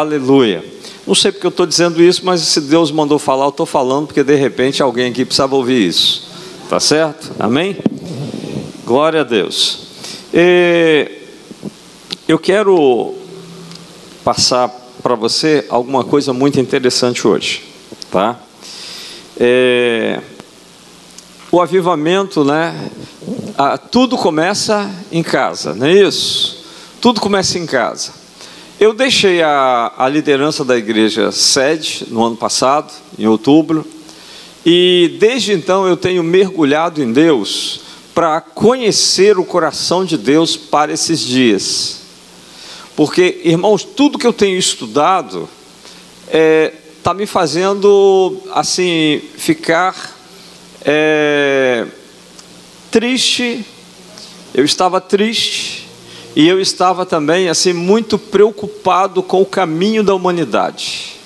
Aleluia. Não sei porque eu estou dizendo isso, mas se Deus mandou falar, eu estou falando, porque de repente alguém aqui precisava ouvir isso. Tá certo? Amém? Glória a Deus. E eu quero passar para você alguma coisa muito interessante hoje, tá? É, o avivamento, né? tudo começa em casa, não é isso? Tudo começa em casa. Eu deixei a, a liderança da igreja sede no ano passado, em outubro, e desde então eu tenho mergulhado em Deus para conhecer o coração de Deus para esses dias. Porque, irmãos, tudo que eu tenho estudado está é, tá me fazendo assim ficar é, triste. Eu estava triste e eu estava também assim muito preocupado com o caminho da humanidade.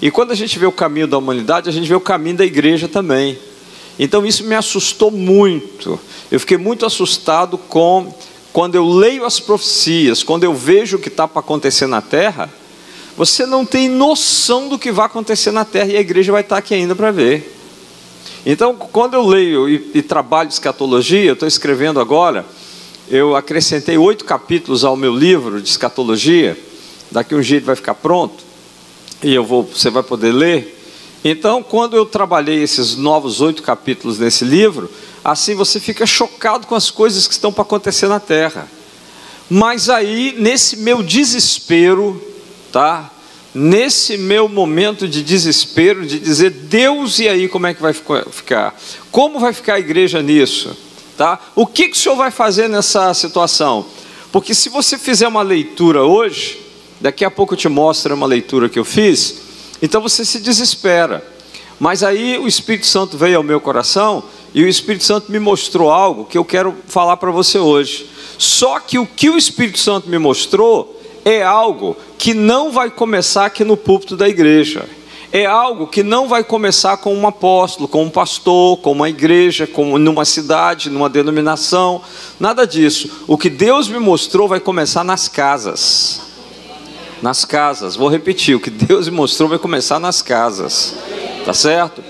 E quando a gente vê o caminho da humanidade, a gente vê o caminho da igreja também. Então isso me assustou muito. Eu fiquei muito assustado com quando eu leio as profecias, quando eu vejo o que está para acontecer na terra. Você não tem noção do que vai acontecer na terra e a igreja vai estar aqui ainda para ver. Então, quando eu leio e, e trabalho escatologia, eu estou escrevendo agora eu acrescentei oito capítulos ao meu livro de escatologia. Daqui um dia ele vai ficar pronto e eu vou, você vai poder ler. Então, quando eu trabalhei esses novos oito capítulos nesse livro, assim você fica chocado com as coisas que estão para acontecer na Terra. Mas aí, nesse meu desespero, tá? Nesse meu momento de desespero, de dizer, Deus, e aí como é que vai ficar? Como vai ficar a igreja nisso? Tá? O que, que o senhor vai fazer nessa situação? Porque se você fizer uma leitura hoje, daqui a pouco eu te mostro uma leitura que eu fiz, então você se desespera. Mas aí o Espírito Santo veio ao meu coração e o Espírito Santo me mostrou algo que eu quero falar para você hoje. Só que o que o Espírito Santo me mostrou é algo que não vai começar aqui no púlpito da igreja é algo que não vai começar com um apóstolo, com um pastor, com uma igreja, com numa cidade, numa denominação, nada disso. O que Deus me mostrou vai começar nas casas. Nas casas, vou repetir, o que Deus me mostrou vai começar nas casas. Tá certo?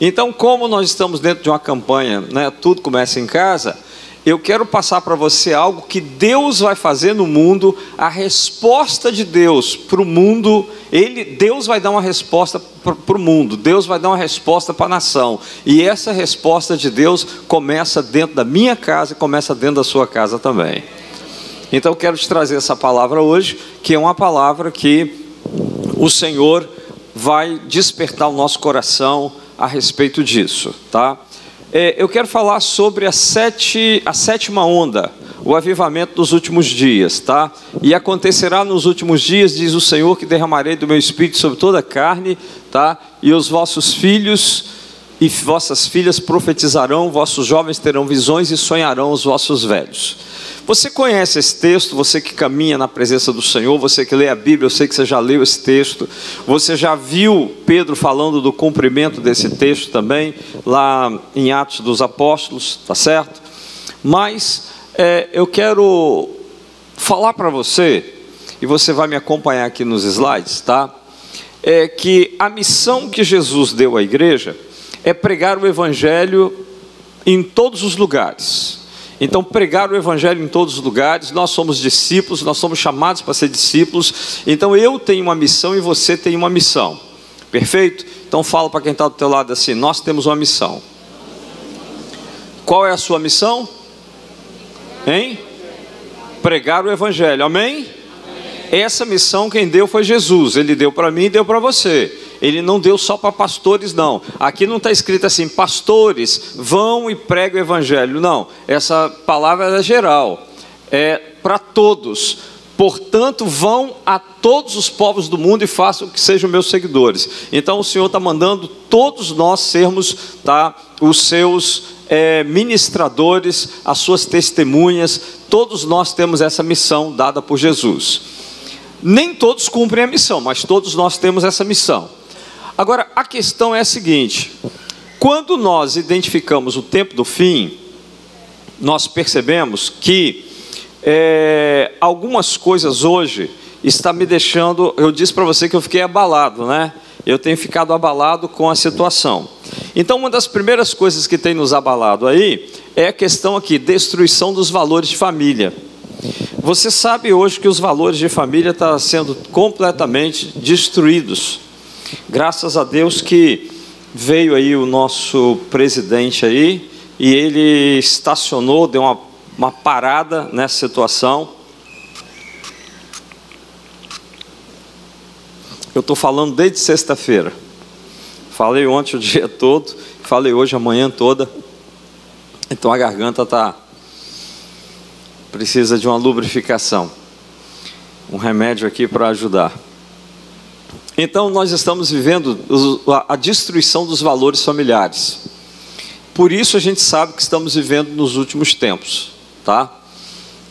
Então, como nós estamos dentro de uma campanha, né, tudo começa em casa, eu quero passar para você algo que Deus vai fazer no mundo, a resposta de Deus para o mundo, ele, Deus vai dar uma resposta para o mundo, Deus vai dar uma resposta para a nação, e essa resposta de Deus começa dentro da minha casa e começa dentro da sua casa também. Então eu quero te trazer essa palavra hoje, que é uma palavra que o Senhor vai despertar o nosso coração a respeito disso, tá? É, eu quero falar sobre a, sete, a sétima onda, o avivamento dos últimos dias, tá? E acontecerá nos últimos dias, diz o Senhor, que derramarei do meu espírito sobre toda a carne, tá? E os vossos filhos e vossas filhas profetizarão, vossos jovens terão visões e sonharão os vossos velhos. Você conhece esse texto, você que caminha na presença do Senhor, você que lê a Bíblia, eu sei que você já leu esse texto, você já viu Pedro falando do cumprimento desse texto também, lá em Atos dos Apóstolos, tá certo? Mas é, eu quero falar para você, e você vai me acompanhar aqui nos slides, tá? É que a missão que Jesus deu à igreja é pregar o Evangelho em todos os lugares. Então, pregar o Evangelho em todos os lugares, nós somos discípulos, nós somos chamados para ser discípulos. Então, eu tenho uma missão e você tem uma missão. Perfeito? Então, fala para quem está do teu lado assim: nós temos uma missão. Qual é a sua missão? Hein? Pregar o Evangelho. Amém? Amém. Essa missão quem deu foi Jesus. Ele deu para mim e deu para você ele não deu só para pastores, não. Aqui não está escrito assim, pastores vão e pregam o evangelho. Não, essa palavra é geral, é para todos. Portanto, vão a todos os povos do mundo e façam que sejam meus seguidores. Então, o Senhor está mandando todos nós sermos tá, os seus é, ministradores, as suas testemunhas. Todos nós temos essa missão dada por Jesus. Nem todos cumprem a missão, mas todos nós temos essa missão. Agora, a questão é a seguinte: quando nós identificamos o tempo do fim, nós percebemos que é, algumas coisas hoje está me deixando. Eu disse para você que eu fiquei abalado, né? Eu tenho ficado abalado com a situação. Então, uma das primeiras coisas que tem nos abalado aí é a questão aqui, destruição dos valores de família. Você sabe hoje que os valores de família estão tá sendo completamente destruídos. Graças a Deus que veio aí o nosso presidente aí e ele estacionou, deu uma, uma parada nessa situação. Eu estou falando desde sexta-feira. Falei ontem o dia todo, falei hoje a manhã toda. Então a garganta está precisa de uma lubrificação. Um remédio aqui para ajudar. Então nós estamos vivendo a destruição dos valores familiares. Por isso a gente sabe que estamos vivendo nos últimos tempos, tá?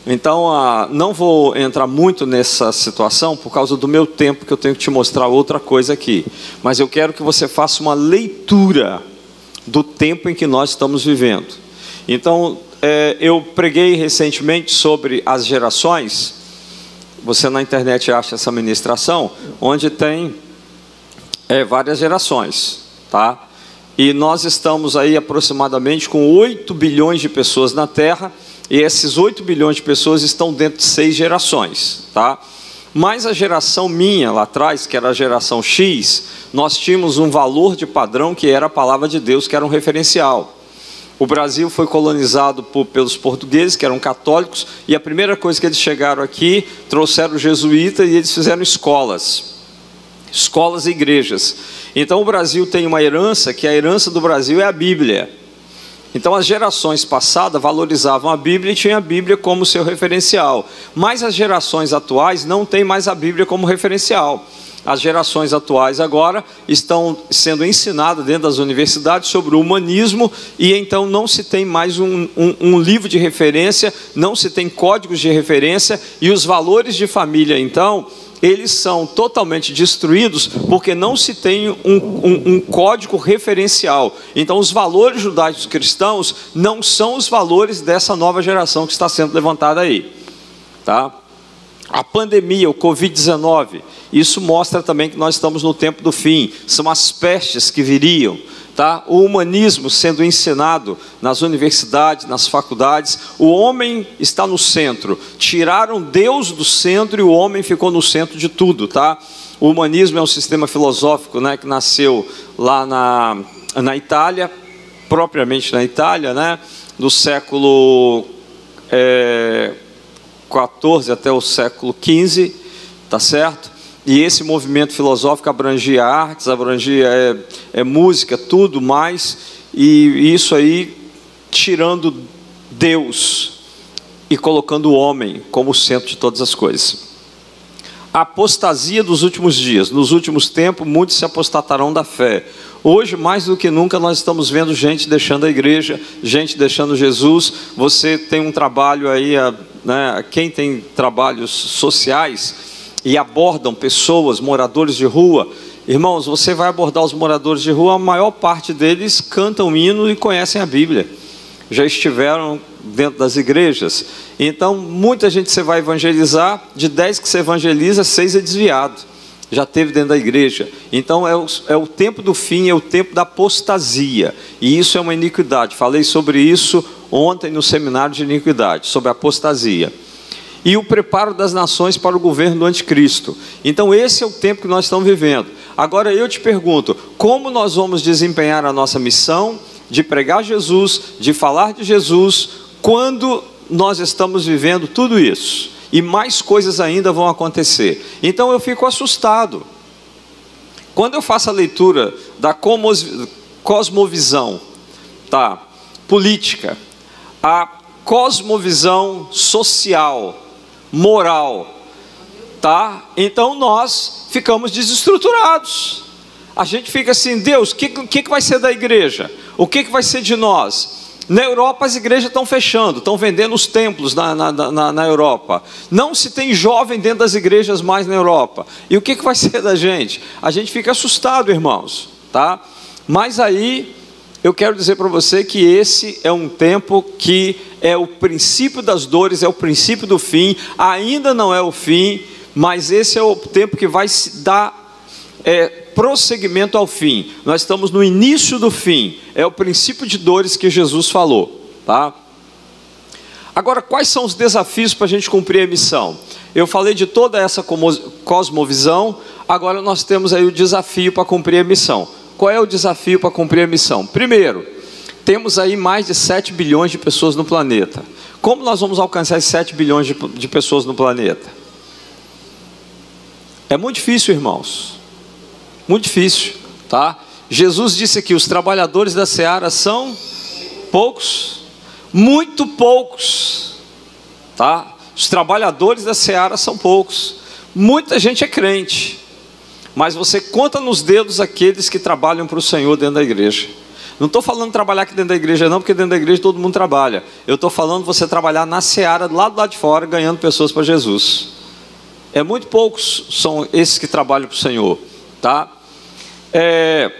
Então, não vou entrar muito nessa situação por causa do meu tempo, que eu tenho que te mostrar outra coisa aqui. Mas eu quero que você faça uma leitura do tempo em que nós estamos vivendo. Então, é, eu preguei recentemente sobre as gerações. Você na internet acha essa ministração, onde tem é, várias gerações, tá? E nós estamos aí aproximadamente com 8 bilhões de pessoas na Terra, e esses 8 bilhões de pessoas estão dentro de seis gerações, tá? Mas a geração minha lá atrás, que era a geração X, nós tínhamos um valor de padrão que era a palavra de Deus, que era um referencial. O Brasil foi colonizado por, pelos portugueses, que eram católicos, e a primeira coisa que eles chegaram aqui, trouxeram jesuíta e eles fizeram escolas. Escolas e igrejas. Então o Brasil tem uma herança, que a herança do Brasil é a Bíblia. Então as gerações passadas valorizavam a Bíblia e tinham a Bíblia como seu referencial. Mas as gerações atuais não têm mais a Bíblia como referencial as gerações atuais agora estão sendo ensinadas dentro das universidades sobre o humanismo e então não se tem mais um, um, um livro de referência, não se tem códigos de referência e os valores de família então eles são totalmente destruídos porque não se tem um, um, um, código referencial. Então, os valores judaicos cristãos não são os valores dessa nova geração que está sendo levantada aí. Tá? A pandemia, o Covid-19, isso mostra também que nós estamos no tempo do fim. São as pestes que viriam, tá? O humanismo sendo ensinado nas universidades, nas faculdades. O homem está no centro. Tiraram Deus do centro e o homem ficou no centro de tudo, tá? O humanismo é um sistema filosófico, né, que nasceu lá na, na Itália, propriamente na Itália, né, do século é, 14 até o século 15, tá certo? E esse movimento filosófico abrangia artes, abrangia é, é música, tudo mais, e isso aí tirando Deus e colocando o homem como centro de todas as coisas. A apostasia dos últimos dias, nos últimos tempos, muitos se apostatarão da fé. Hoje, mais do que nunca, nós estamos vendo gente deixando a igreja, gente deixando Jesus. Você tem um trabalho aí, né, quem tem trabalhos sociais e abordam pessoas, moradores de rua. Irmãos, você vai abordar os moradores de rua, a maior parte deles cantam hino e conhecem a Bíblia. Já estiveram dentro das igrejas. Então, muita gente você vai evangelizar, de dez que você evangeliza, seis é desviado já teve dentro da igreja. Então é o, é o tempo do fim, é o tempo da apostasia. E isso é uma iniquidade. Falei sobre isso ontem no seminário de iniquidade, sobre apostasia. E o preparo das nações para o governo do anticristo. Então esse é o tempo que nós estamos vivendo. Agora eu te pergunto, como nós vamos desempenhar a nossa missão de pregar Jesus, de falar de Jesus, quando nós estamos vivendo tudo isso? e mais coisas ainda vão acontecer. Então eu fico assustado. Quando eu faço a leitura da cosmovisão, tá, política, a cosmovisão social, moral, tá? Então nós ficamos desestruturados. A gente fica assim, Deus, o que, que, vai ser da igreja? O que, que vai ser de nós? Na Europa, as igrejas estão fechando, estão vendendo os templos na, na, na, na, Europa. Não se tem jovem dentro das igrejas mais na Europa. E o que, que vai ser da gente? A gente fica assustado, irmãos. Tá? Mas aí, eu quero dizer para você que esse é um tempo que é o princípio das dores, é o princípio do fim, ainda não é o fim, mas esse é o tempo que vai dar é, prosseguimento ao fim. Nós estamos no início do fim. É o princípio de dores que Jesus falou, tá? Agora, quais são os desafios para a gente cumprir a missão? Eu falei de toda essa cosmovisão, agora nós temos aí o desafio para cumprir a missão. Qual é o desafio para cumprir a missão? Primeiro, temos aí mais de 7 bilhões de pessoas no planeta. Como nós vamos alcançar esses 7 bilhões de, de pessoas no planeta? É muito difícil, irmãos. Muito difícil, tá? Jesus disse que os trabalhadores da seara são poucos, muito poucos, tá? Os trabalhadores da seara são poucos. Muita gente é crente, mas você conta nos dedos aqueles que trabalham para o Senhor dentro da igreja. Não estou falando trabalhar aqui dentro da igreja, não, porque dentro da igreja todo mundo trabalha. Eu estou falando você trabalhar na seara, lá do lado de fora, ganhando pessoas para Jesus. É muito poucos são esses que trabalham para o Senhor, tá? É,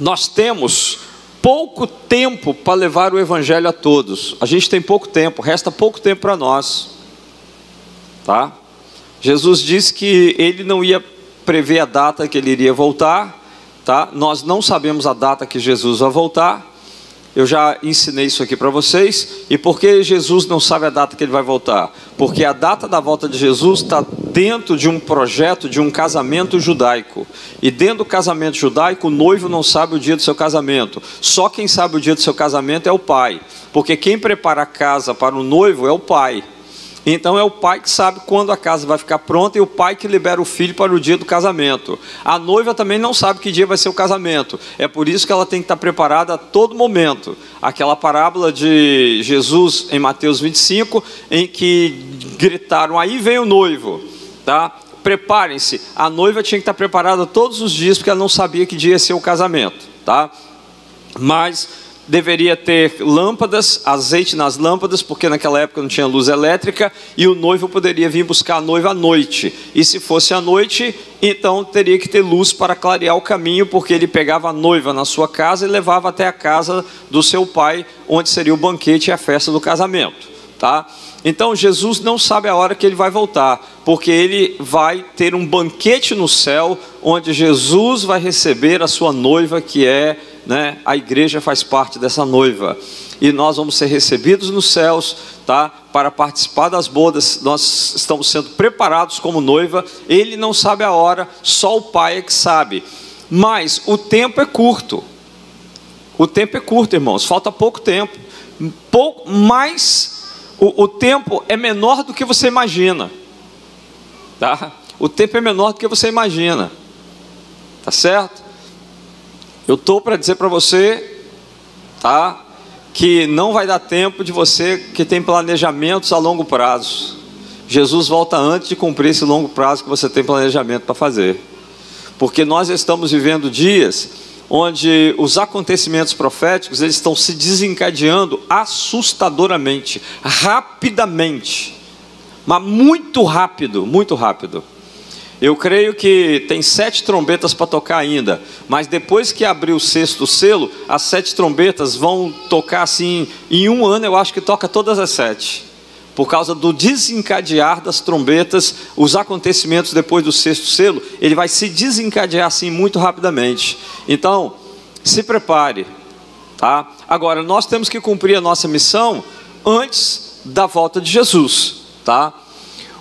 nós temos pouco tempo para levar o evangelho a todos. A gente tem pouco tempo, resta pouco tempo para nós, tá? Jesus disse que ele não ia prevê a data que ele iria voltar, tá? Nós não sabemos a data que Jesus vai voltar. Eu já ensinei isso aqui para vocês. E por que Jesus não sabe a data que ele vai voltar? Porque a data da volta de Jesus está dentro de um projeto de um casamento judaico. E dentro do casamento judaico, o noivo não sabe o dia do seu casamento. Só quem sabe o dia do seu casamento é o pai. Porque quem prepara a casa para o noivo é o pai. Então é o pai que sabe quando a casa vai ficar pronta e o pai que libera o filho para o dia do casamento. A noiva também não sabe que dia vai ser o casamento. É por isso que ela tem que estar preparada a todo momento. Aquela parábola de Jesus em Mateus 25, em que gritaram: "Aí vem o noivo", tá? Preparem-se. A noiva tinha que estar preparada todos os dias porque ela não sabia que dia ia ser o casamento, tá? Mas deveria ter lâmpadas, azeite nas lâmpadas, porque naquela época não tinha luz elétrica, e o noivo poderia vir buscar a noiva à noite. E se fosse à noite, então teria que ter luz para clarear o caminho, porque ele pegava a noiva na sua casa e levava até a casa do seu pai, onde seria o banquete e a festa do casamento, tá? Então Jesus não sabe a hora que ele vai voltar, porque ele vai ter um banquete no céu, onde Jesus vai receber a sua noiva, que é né, a igreja faz parte dessa noiva. E nós vamos ser recebidos nos céus, tá? Para participar das bodas, nós estamos sendo preparados como noiva. Ele não sabe a hora, só o Pai é que sabe. Mas o tempo é curto. O tempo é curto, irmãos. Falta pouco tempo. Pouco, mas o, o tempo é menor do que você imagina. Tá? O tempo é menor do que você imagina. Tá certo? Eu estou para dizer para você, tá? Que não vai dar tempo de você que tem planejamentos a longo prazo. Jesus volta antes de cumprir esse longo prazo que você tem planejamento para fazer. Porque nós estamos vivendo dias onde os acontecimentos proféticos eles estão se desencadeando assustadoramente, rapidamente, mas muito rápido, muito rápido. Eu creio que tem sete trombetas para tocar ainda, mas depois que abrir o sexto selo, as sete trombetas vão tocar assim, em um ano eu acho que toca todas as sete. Por causa do desencadear das trombetas, os acontecimentos depois do sexto selo, ele vai se desencadear assim muito rapidamente. Então, se prepare, tá? Agora, nós temos que cumprir a nossa missão antes da volta de Jesus, tá?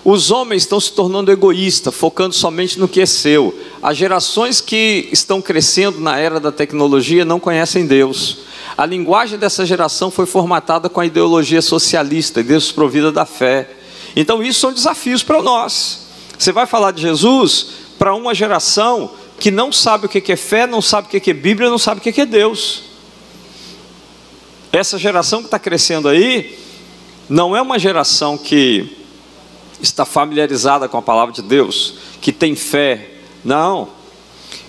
Os homens estão se tornando egoístas, focando somente no que é seu. As gerações que estão crescendo na era da tecnologia não conhecem Deus. A linguagem dessa geração foi formatada com a ideologia socialista e desprovida da fé. Então, isso são desafios para nós. Você vai falar de Jesus para uma geração que não sabe o que é fé, não sabe o que é Bíblia, não sabe o que é Deus. Essa geração que está crescendo aí, não é uma geração que está familiarizada com a palavra de Deus, que tem fé. Não.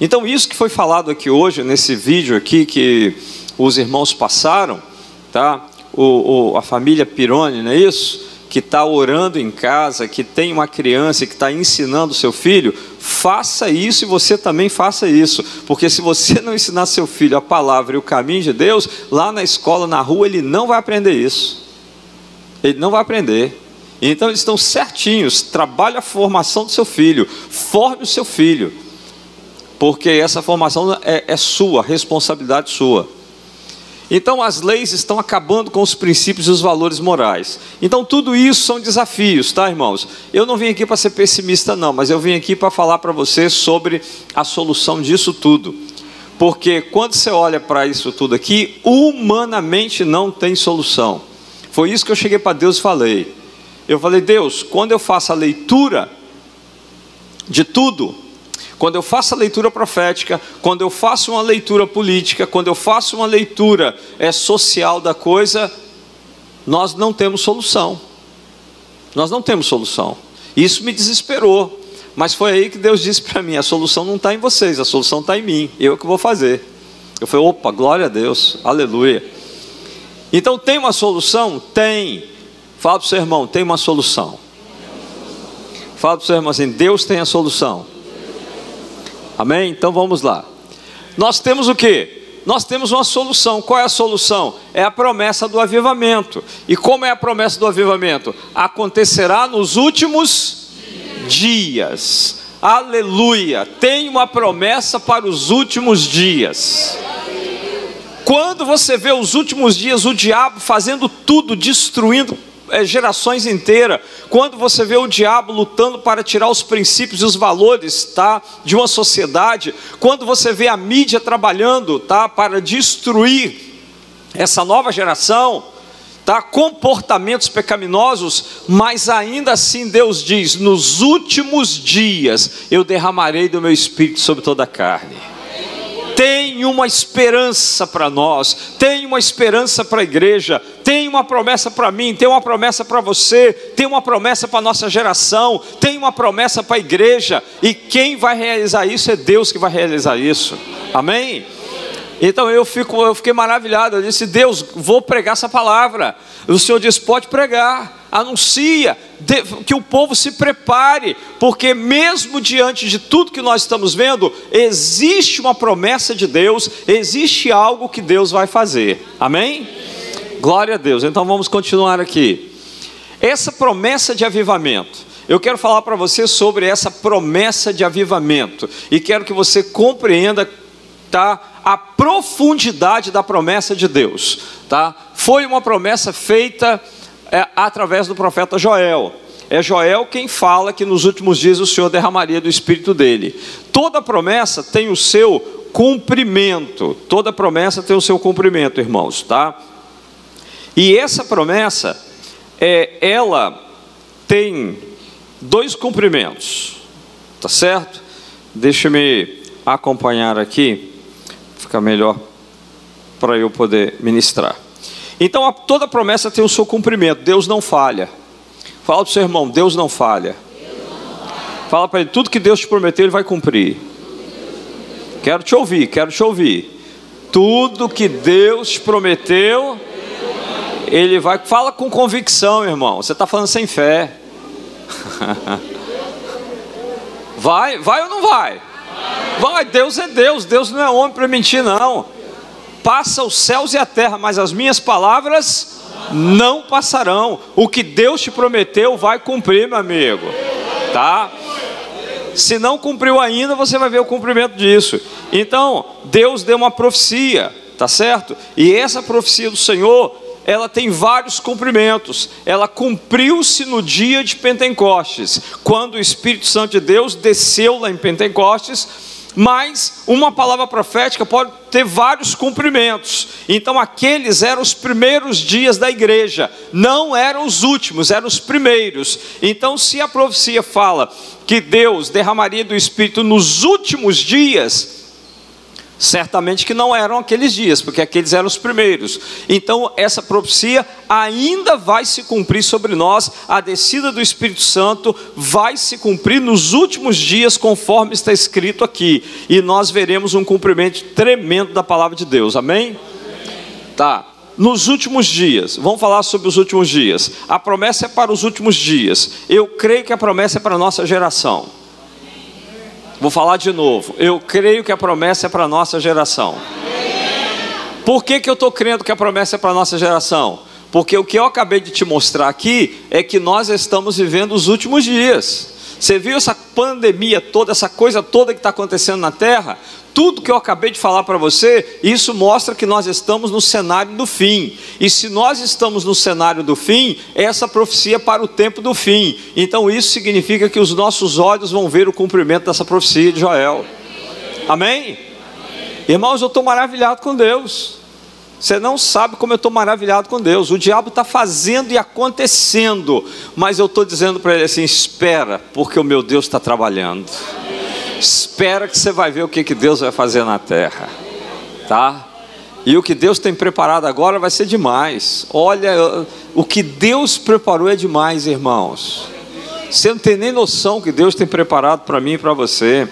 Então, isso que foi falado aqui hoje, nesse vídeo aqui que os irmãos passaram, tá? O, o a família Pirone, não é isso? Que está orando em casa, que tem uma criança que está ensinando seu filho, faça isso e você também faça isso, porque se você não ensinar seu filho a palavra e o caminho de Deus, lá na escola, na rua, ele não vai aprender isso. Ele não vai aprender. Então eles estão certinhos. Trabalhe a formação do seu filho, forme o seu filho, porque essa formação é, é sua, responsabilidade sua. Então as leis estão acabando com os princípios e os valores morais. Então tudo isso são desafios, tá, irmãos? Eu não vim aqui para ser pessimista, não, mas eu vim aqui para falar para você sobre a solução disso tudo. Porque quando você olha para isso tudo aqui, humanamente não tem solução. Foi isso que eu cheguei para Deus e falei. Eu falei, Deus, quando eu faço a leitura de tudo, quando eu faço a leitura profética, quando eu faço uma leitura política, quando eu faço uma leitura é, social da coisa, nós não temos solução. Nós não temos solução. Isso me desesperou. Mas foi aí que Deus disse para mim: a solução não está em vocês, a solução está em mim. Eu que vou fazer. Eu falei: opa, glória a Deus, aleluia. Então tem uma solução? Tem. Fala para o seu irmão: tem uma solução. Fala para o seu irmão assim: Deus tem a solução. Amém? Então vamos lá. Nós temos o que? Nós temos uma solução. Qual é a solução? É a promessa do avivamento. E como é a promessa do avivamento? Acontecerá nos últimos dias. Aleluia! Tem uma promessa para os últimos dias. Quando você vê os últimos dias o diabo fazendo tudo, destruindo é, gerações inteiras. Quando você vê o diabo lutando para tirar os princípios e os valores, tá, de uma sociedade, quando você vê a mídia trabalhando, tá, para destruir essa nova geração, tá, comportamentos pecaminosos, mas ainda assim Deus diz: nos últimos dias eu derramarei do meu espírito sobre toda a carne tem uma esperança para nós, tem uma esperança para a igreja, tem uma promessa para mim, tem uma promessa para você, tem uma promessa para a nossa geração, tem uma promessa para a igreja, e quem vai realizar isso é Deus que vai realizar isso, amém? Então eu, fico, eu fiquei maravilhado. Eu disse: Deus, vou pregar essa palavra. O Senhor disse: pode pregar, anuncia, que o povo se prepare, porque mesmo diante de tudo que nós estamos vendo, existe uma promessa de Deus, existe algo que Deus vai fazer. Amém? Glória a Deus. Então vamos continuar aqui. Essa promessa de avivamento. Eu quero falar para você sobre essa promessa de avivamento e quero que você compreenda tá? A profundidade da promessa de Deus, tá? Foi uma promessa feita é, através do profeta Joel. É Joel quem fala que nos últimos dias o Senhor derramaria do espírito dele. Toda promessa tem o seu cumprimento. Toda promessa tem o seu cumprimento, irmãos, tá? E essa promessa é ela tem dois cumprimentos. Tá certo? Deixa-me acompanhar aqui fica melhor para eu poder ministrar. Então, a, toda promessa tem o seu cumprimento, Deus não falha. Fala para o seu irmão, Deus não falha. Fala para ele, tudo que Deus te prometeu, Ele vai cumprir. Quero te ouvir, quero te ouvir. Tudo que Deus te prometeu, Ele vai. Fala com convicção, irmão. Você está falando sem fé. Vai, vai ou não vai? Vai, Deus é Deus, Deus não é homem para mentir, não. Passa os céus e a terra, mas as minhas palavras não passarão. O que Deus te prometeu vai cumprir, meu amigo. Tá? Se não cumpriu ainda, você vai ver o cumprimento disso. Então, Deus deu uma profecia, tá certo? E essa profecia do Senhor, ela tem vários cumprimentos. Ela cumpriu-se no dia de Pentecostes, quando o Espírito Santo de Deus desceu lá em Pentecostes mas uma palavra profética pode ter vários cumprimentos. Então, aqueles eram os primeiros dias da igreja, não eram os últimos, eram os primeiros. Então, se a profecia fala que Deus derramaria do Espírito nos últimos dias, Certamente que não eram aqueles dias, porque aqueles eram os primeiros. Então, essa profecia ainda vai se cumprir sobre nós, a descida do Espírito Santo vai se cumprir nos últimos dias, conforme está escrito aqui, e nós veremos um cumprimento tremendo da palavra de Deus, amém? Tá. Nos últimos dias, vamos falar sobre os últimos dias. A promessa é para os últimos dias. Eu creio que a promessa é para a nossa geração. Vou falar de novo. Eu creio que a promessa é para a nossa geração. Por que, que eu estou crendo que a promessa é para a nossa geração? Porque o que eu acabei de te mostrar aqui é que nós estamos vivendo os últimos dias. Você viu essa pandemia toda, essa coisa toda que está acontecendo na Terra? Tudo que eu acabei de falar para você, isso mostra que nós estamos no cenário do fim. E se nós estamos no cenário do fim, essa profecia é para o tempo do fim. Então isso significa que os nossos olhos vão ver o cumprimento dessa profecia de Joel. Amém? Irmãos, eu estou maravilhado com Deus. Você não sabe como eu estou maravilhado com Deus. O diabo está fazendo e acontecendo, mas eu estou dizendo para ele assim: espera, porque o meu Deus está trabalhando. Espera que você vai ver o que, que Deus vai fazer na terra, tá? E o que Deus tem preparado agora vai ser demais. Olha, o que Deus preparou é demais, irmãos. Você não tem nem noção que Deus tem preparado para mim e para você.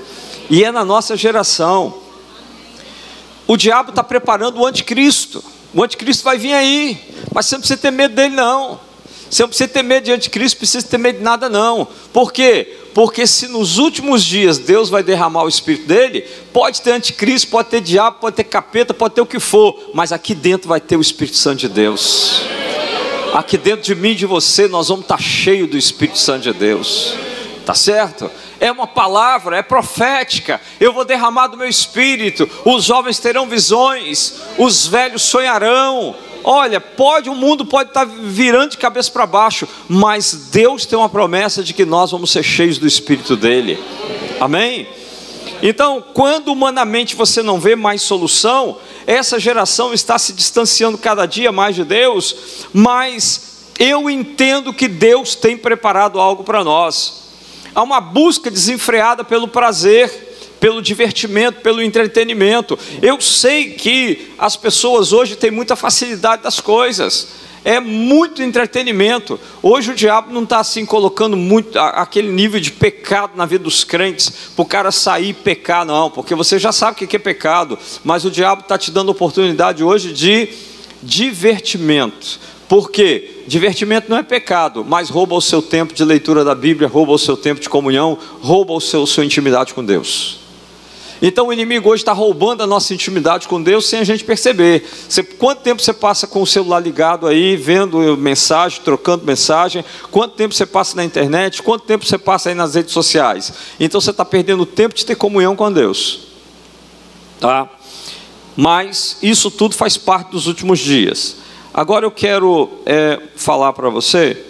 E é na nossa geração. O diabo está preparando o anticristo. O anticristo vai vir aí, mas você não precisa ter medo dele, não. Você não precisa ter medo de anticristo, precisa ter medo de nada, não. Por quê? Porque se nos últimos dias Deus vai derramar o Espírito dele, pode ter anticristo, pode ter diabo, pode ter capeta, pode ter o que for, mas aqui dentro vai ter o Espírito Santo de Deus. Aqui dentro de mim e de você, nós vamos estar cheios do Espírito Santo de Deus. Tá certo? é uma palavra, é profética. Eu vou derramar do meu espírito, os jovens terão visões, os velhos sonharão. Olha, pode o mundo pode estar virando de cabeça para baixo, mas Deus tem uma promessa de que nós vamos ser cheios do espírito dele. Amém? Então, quando humanamente você não vê mais solução, essa geração está se distanciando cada dia mais de Deus, mas eu entendo que Deus tem preparado algo para nós há uma busca desenfreada pelo prazer, pelo divertimento, pelo entretenimento. Eu sei que as pessoas hoje têm muita facilidade das coisas. É muito entretenimento. Hoje o diabo não está assim colocando muito aquele nível de pecado na vida dos crentes para o cara sair e pecar, não, porque você já sabe o que é pecado, mas o diabo está te dando oportunidade hoje de divertimento. Por quê? Divertimento não é pecado, mas rouba o seu tempo de leitura da Bíblia, rouba o seu tempo de comunhão, rouba o seu sua intimidade com Deus. Então o inimigo hoje está roubando a nossa intimidade com Deus sem a gente perceber. Você, quanto tempo você passa com o celular ligado aí, vendo mensagem, trocando mensagem? Quanto tempo você passa na internet? Quanto tempo você passa aí nas redes sociais? Então você está perdendo o tempo de ter comunhão com Deus. Tá? Mas isso tudo faz parte dos últimos dias. Agora eu quero é, falar para você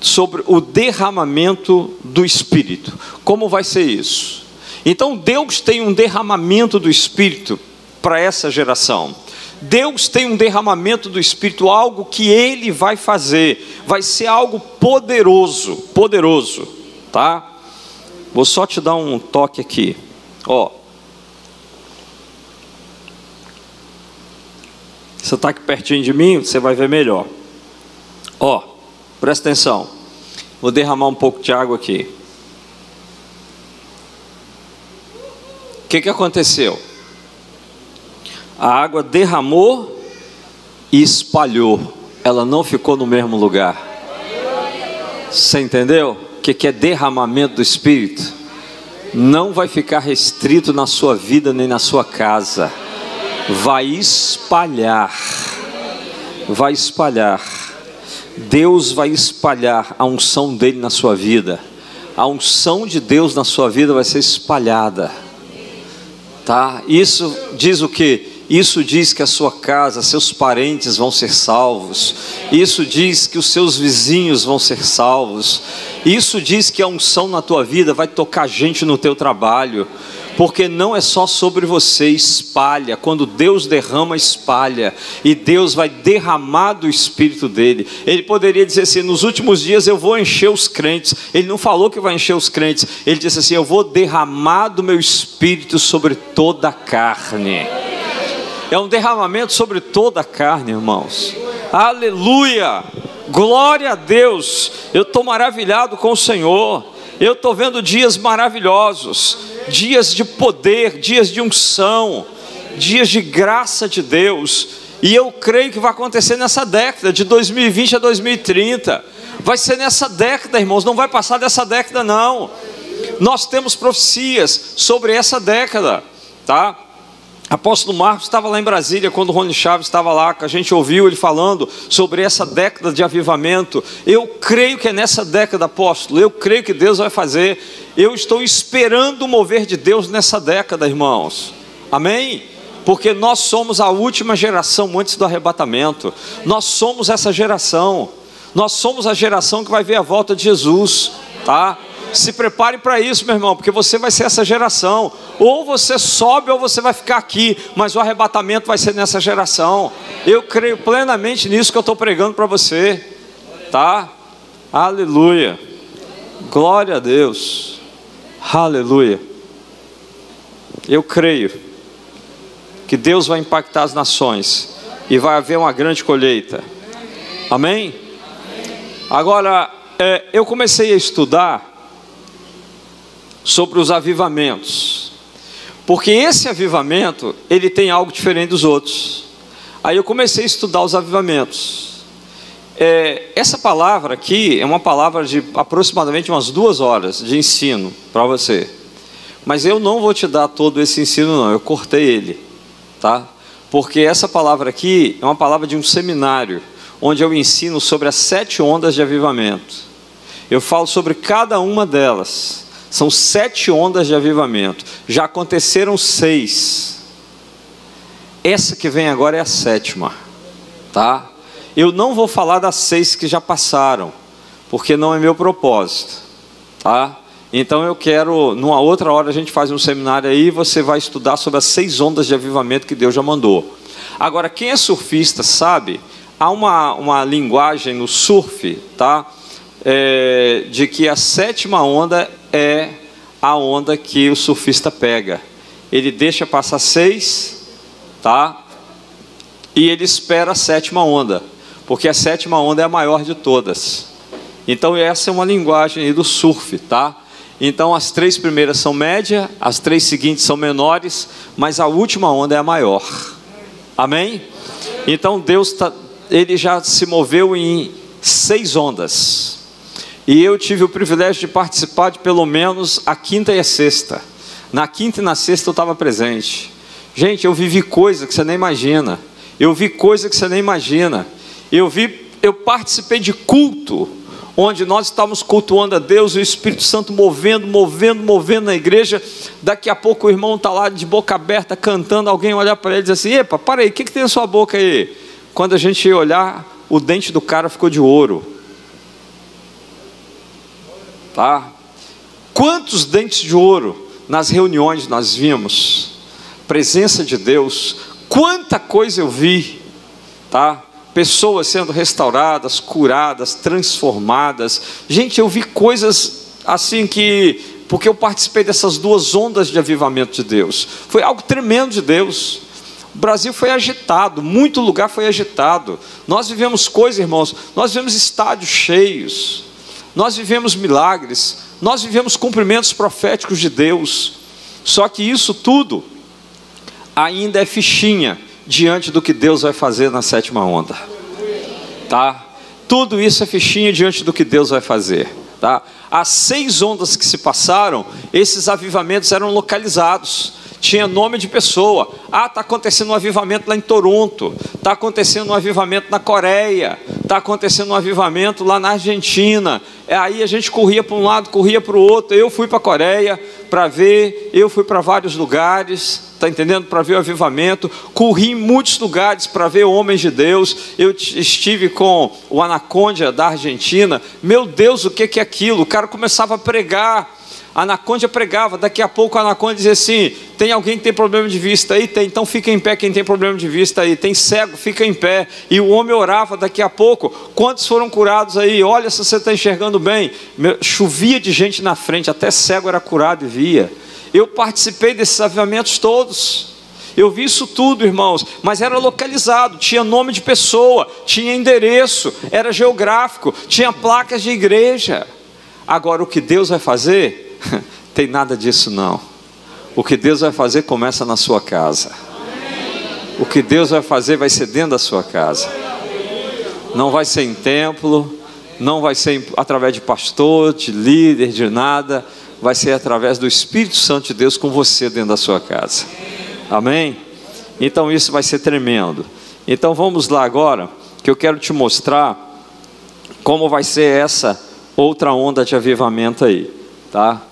sobre o derramamento do Espírito. Como vai ser isso? Então Deus tem um derramamento do Espírito para essa geração. Deus tem um derramamento do Espírito, algo que Ele vai fazer, vai ser algo poderoso, poderoso, tá? Vou só te dar um toque aqui, ó. Você está aqui pertinho de mim, você vai ver melhor. Ó, presta atenção. Vou derramar um pouco de água aqui. O que, que aconteceu? A água derramou e espalhou. Ela não ficou no mesmo lugar. Você entendeu? O que, que é derramamento do Espírito? Não vai ficar restrito na sua vida nem na sua casa vai espalhar, vai espalhar. Deus vai espalhar a unção dele na sua vida. A unção de Deus na sua vida vai ser espalhada. Tá? Isso diz o que? Isso diz que a sua casa, seus parentes vão ser salvos. Isso diz que os seus vizinhos vão ser salvos. Isso diz que a unção na tua vida vai tocar gente no teu trabalho porque não é só sobre você, espalha. Quando Deus derrama, espalha, e Deus vai derramar do Espírito dele. Ele poderia dizer assim: nos últimos dias eu vou encher os crentes. Ele não falou que vai encher os crentes, ele disse assim: eu vou derramar do meu Espírito sobre toda a carne. É um derramamento sobre toda a carne, irmãos. Aleluia! Glória a Deus! Eu estou maravilhado com o Senhor. Eu estou vendo dias maravilhosos dias de poder, dias de unção, dias de graça de Deus. E eu creio que vai acontecer nessa década, de 2020 a 2030. Vai ser nessa década, irmãos, não vai passar dessa década, não. Nós temos profecias sobre essa década, tá? Apóstolo Marcos estava lá em Brasília quando o Rony Chaves estava lá, que a gente ouviu ele falando sobre essa década de avivamento. Eu creio que é nessa década, apóstolo. Eu creio que Deus vai fazer. Eu estou esperando o mover de Deus nessa década, irmãos. Amém? Porque nós somos a última geração antes do arrebatamento. Nós somos essa geração. Nós somos a geração que vai ver a volta de Jesus, tá? Se prepare para isso, meu irmão, porque você vai ser essa geração. Ou você sobe ou você vai ficar aqui, mas o arrebatamento vai ser nessa geração. Eu creio plenamente nisso que eu estou pregando para você, tá? Aleluia. Glória a Deus. Aleluia. Eu creio que Deus vai impactar as nações e vai haver uma grande colheita. Amém? Agora, é, eu comecei a estudar sobre os avivamentos. Porque esse avivamento, ele tem algo diferente dos outros. Aí eu comecei a estudar os avivamentos. É, essa palavra aqui é uma palavra de aproximadamente umas duas horas de ensino para você. Mas eu não vou te dar todo esse ensino, não. Eu cortei ele, tá? Porque essa palavra aqui é uma palavra de um seminário, onde eu ensino sobre as sete ondas de avivamento. Eu falo sobre cada uma delas. São sete ondas de avivamento. Já aconteceram seis. Essa que vem agora é a sétima, tá? Eu não vou falar das seis que já passaram, porque não é meu propósito, tá? Então eu quero, numa outra hora a gente faz um seminário aí, você vai estudar sobre as seis ondas de avivamento que Deus já mandou. Agora, quem é surfista sabe, há uma, uma linguagem no surf, tá? É, de que a sétima onda é a onda que o surfista pega. Ele deixa passar seis, tá? E ele espera a sétima onda, porque a sétima onda é a maior de todas. Então essa é uma linguagem do surf, tá? Então as três primeiras são média, as três seguintes são menores, mas a última onda é a maior. Amém? Então Deus tá, ele já se moveu em seis ondas. E eu tive o privilégio de participar de pelo menos a quinta e a sexta. Na quinta e na sexta eu estava presente. Gente, eu vivi coisa que você nem imagina. Eu vi coisa que você nem imagina. Eu vi, eu participei de culto onde nós estávamos cultuando a Deus, o Espírito Santo movendo, movendo, movendo na igreja. Daqui a pouco o irmão está lá de boca aberta cantando, alguém olhar para ele e diz assim: Epa, para aí, o que, que tem na sua boca aí? Quando a gente ia olhar, o dente do cara ficou de ouro. Tá? Quantos dentes de ouro nas reuniões nós vimos? Presença de Deus, quanta coisa eu vi, tá? Pessoas sendo restauradas, curadas, transformadas. Gente, eu vi coisas assim que porque eu participei dessas duas ondas de avivamento de Deus. Foi algo tremendo de Deus. O Brasil foi agitado, muito lugar foi agitado. Nós vivemos coisas, irmãos, nós vivemos estádios cheios nós vivemos milagres, nós vivemos cumprimentos proféticos de Deus, só que isso tudo ainda é fichinha diante do que Deus vai fazer na sétima onda, tá? Tudo isso é fichinha diante do que Deus vai fazer, tá? As seis ondas que se passaram, esses avivamentos eram localizados tinha nome de pessoa. Ah, está acontecendo um avivamento lá em Toronto, está acontecendo um avivamento na Coreia, está acontecendo um avivamento lá na Argentina. É, aí a gente corria para um lado, corria para o outro. Eu fui para a Coreia para ver, eu fui para vários lugares, está entendendo? Para ver o avivamento. Corri em muitos lugares para ver homens de Deus. Eu estive com o Anaconda da Argentina. Meu Deus, o que é aquilo? O cara começava a pregar a Anaconda pregava, daqui a pouco a Anaconda dizia assim: tem alguém que tem problema de vista aí? Tem, então fica em pé quem tem problema de vista aí. Tem cego, fica em pé. E o homem orava daqui a pouco. Quantos foram curados aí? Olha se você está enxergando bem. Chovia de gente na frente, até cego era curado e via. Eu participei desses avivamentos todos. Eu vi isso tudo, irmãos, mas era localizado, tinha nome de pessoa, tinha endereço, era geográfico, tinha placas de igreja. Agora, o que Deus vai fazer? Tem nada disso não. O que Deus vai fazer começa na sua casa. O que Deus vai fazer vai ser dentro da sua casa. Não vai ser em templo, não vai ser através de pastor, de líder, de nada. Vai ser através do Espírito Santo de Deus com você dentro da sua casa. Amém? Então isso vai ser tremendo. Então vamos lá agora, que eu quero te mostrar como vai ser essa outra onda de avivamento aí, tá?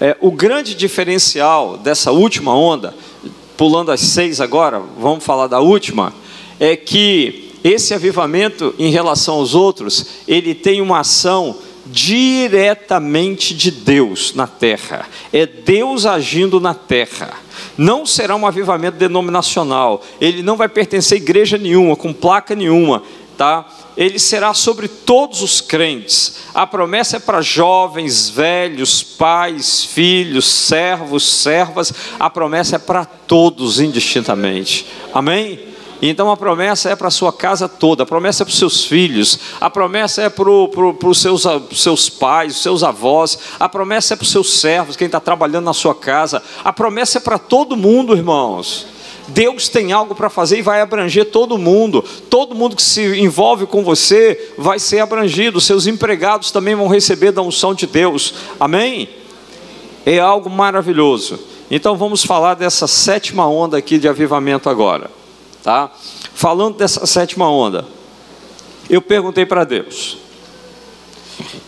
É, o grande diferencial dessa última onda, pulando as seis agora, vamos falar da última, é que esse avivamento em relação aos outros, ele tem uma ação diretamente de Deus na terra. É Deus agindo na terra. Não será um avivamento denominacional. Ele não vai pertencer a igreja nenhuma, com placa nenhuma, tá? Ele será sobre todos os crentes. A promessa é para jovens, velhos, pais, filhos, servos, servas. A promessa é para todos indistintamente. Amém? Então a promessa é para a sua casa toda, a promessa é para os seus filhos, a promessa é para, os seus, seus pais, os seus avós, a promessa é para os seus servos, quem está trabalhando na sua casa, a promessa é para todo mundo, irmãos. Deus tem algo para fazer e vai abranger todo mundo. Todo mundo que se envolve com você vai ser abrangido. Seus empregados também vão receber da unção de Deus. Amém? É algo maravilhoso. Então vamos falar dessa sétima onda aqui de avivamento agora. Tá? Falando dessa sétima onda, eu perguntei para Deus.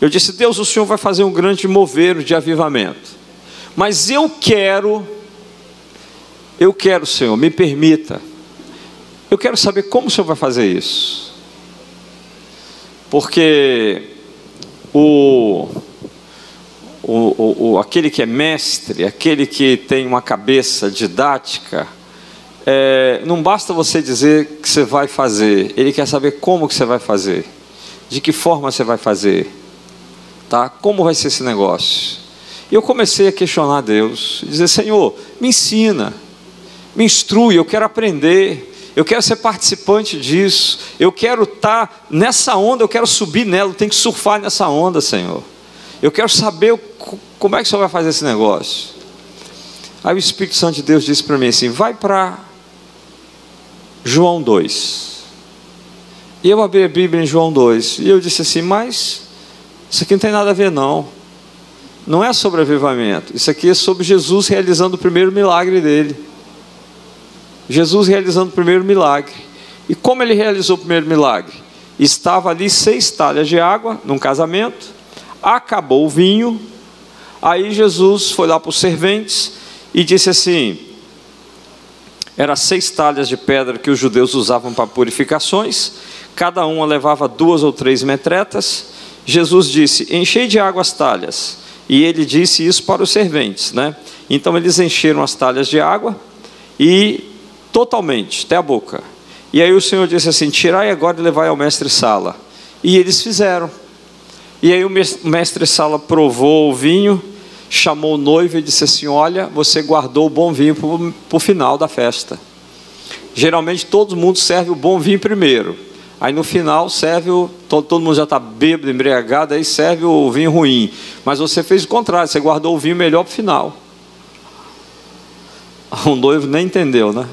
Eu disse: Deus, o Senhor vai fazer um grande mover de avivamento. Mas eu quero, eu quero, Senhor, me permita. Eu quero saber como o Senhor vai fazer isso. Porque o, o, o, aquele que é mestre, aquele que tem uma cabeça didática, é, não basta você dizer que você vai fazer, ele quer saber como que você vai fazer, de que forma você vai fazer, tá? Como vai ser esse negócio? E eu comecei a questionar Deus, dizer Senhor, me ensina, me instrui, eu quero aprender, eu quero ser participante disso, eu quero estar tá nessa onda, eu quero subir nela, eu tenho que surfar nessa onda, Senhor. Eu quero saber como é que o Senhor vai fazer esse negócio. Aí o Espírito Santo de Deus disse para mim assim: vai para João 2. E eu abri a Bíblia em João 2. E eu disse assim: Mas isso aqui não tem nada a ver, não. Não é sobre avivamento. Isso aqui é sobre Jesus realizando o primeiro milagre dele. Jesus realizando o primeiro milagre. E como ele realizou o primeiro milagre? Estava ali seis talhas de água num casamento, acabou o vinho. Aí Jesus foi lá para os serventes e disse assim: eram seis talhas de pedra que os judeus usavam para purificações, cada uma levava duas ou três metretas. Jesus disse: Enchei de água as talhas. E ele disse isso para os serventes, né? Então eles encheram as talhas de água e totalmente, até a boca. E aí o Senhor disse assim: Tirai agora e levai ao mestre Sala. E eles fizeram. E aí o mestre Sala provou o vinho chamou o noivo e disse assim: Olha, você guardou o bom vinho para o final da festa. Geralmente todo mundo serve o bom vinho primeiro. Aí no final serve o. Todo, todo mundo já está bêbado, embriagado, aí serve o vinho ruim. Mas você fez o contrário, você guardou o vinho melhor para o final. O noivo nem entendeu, né?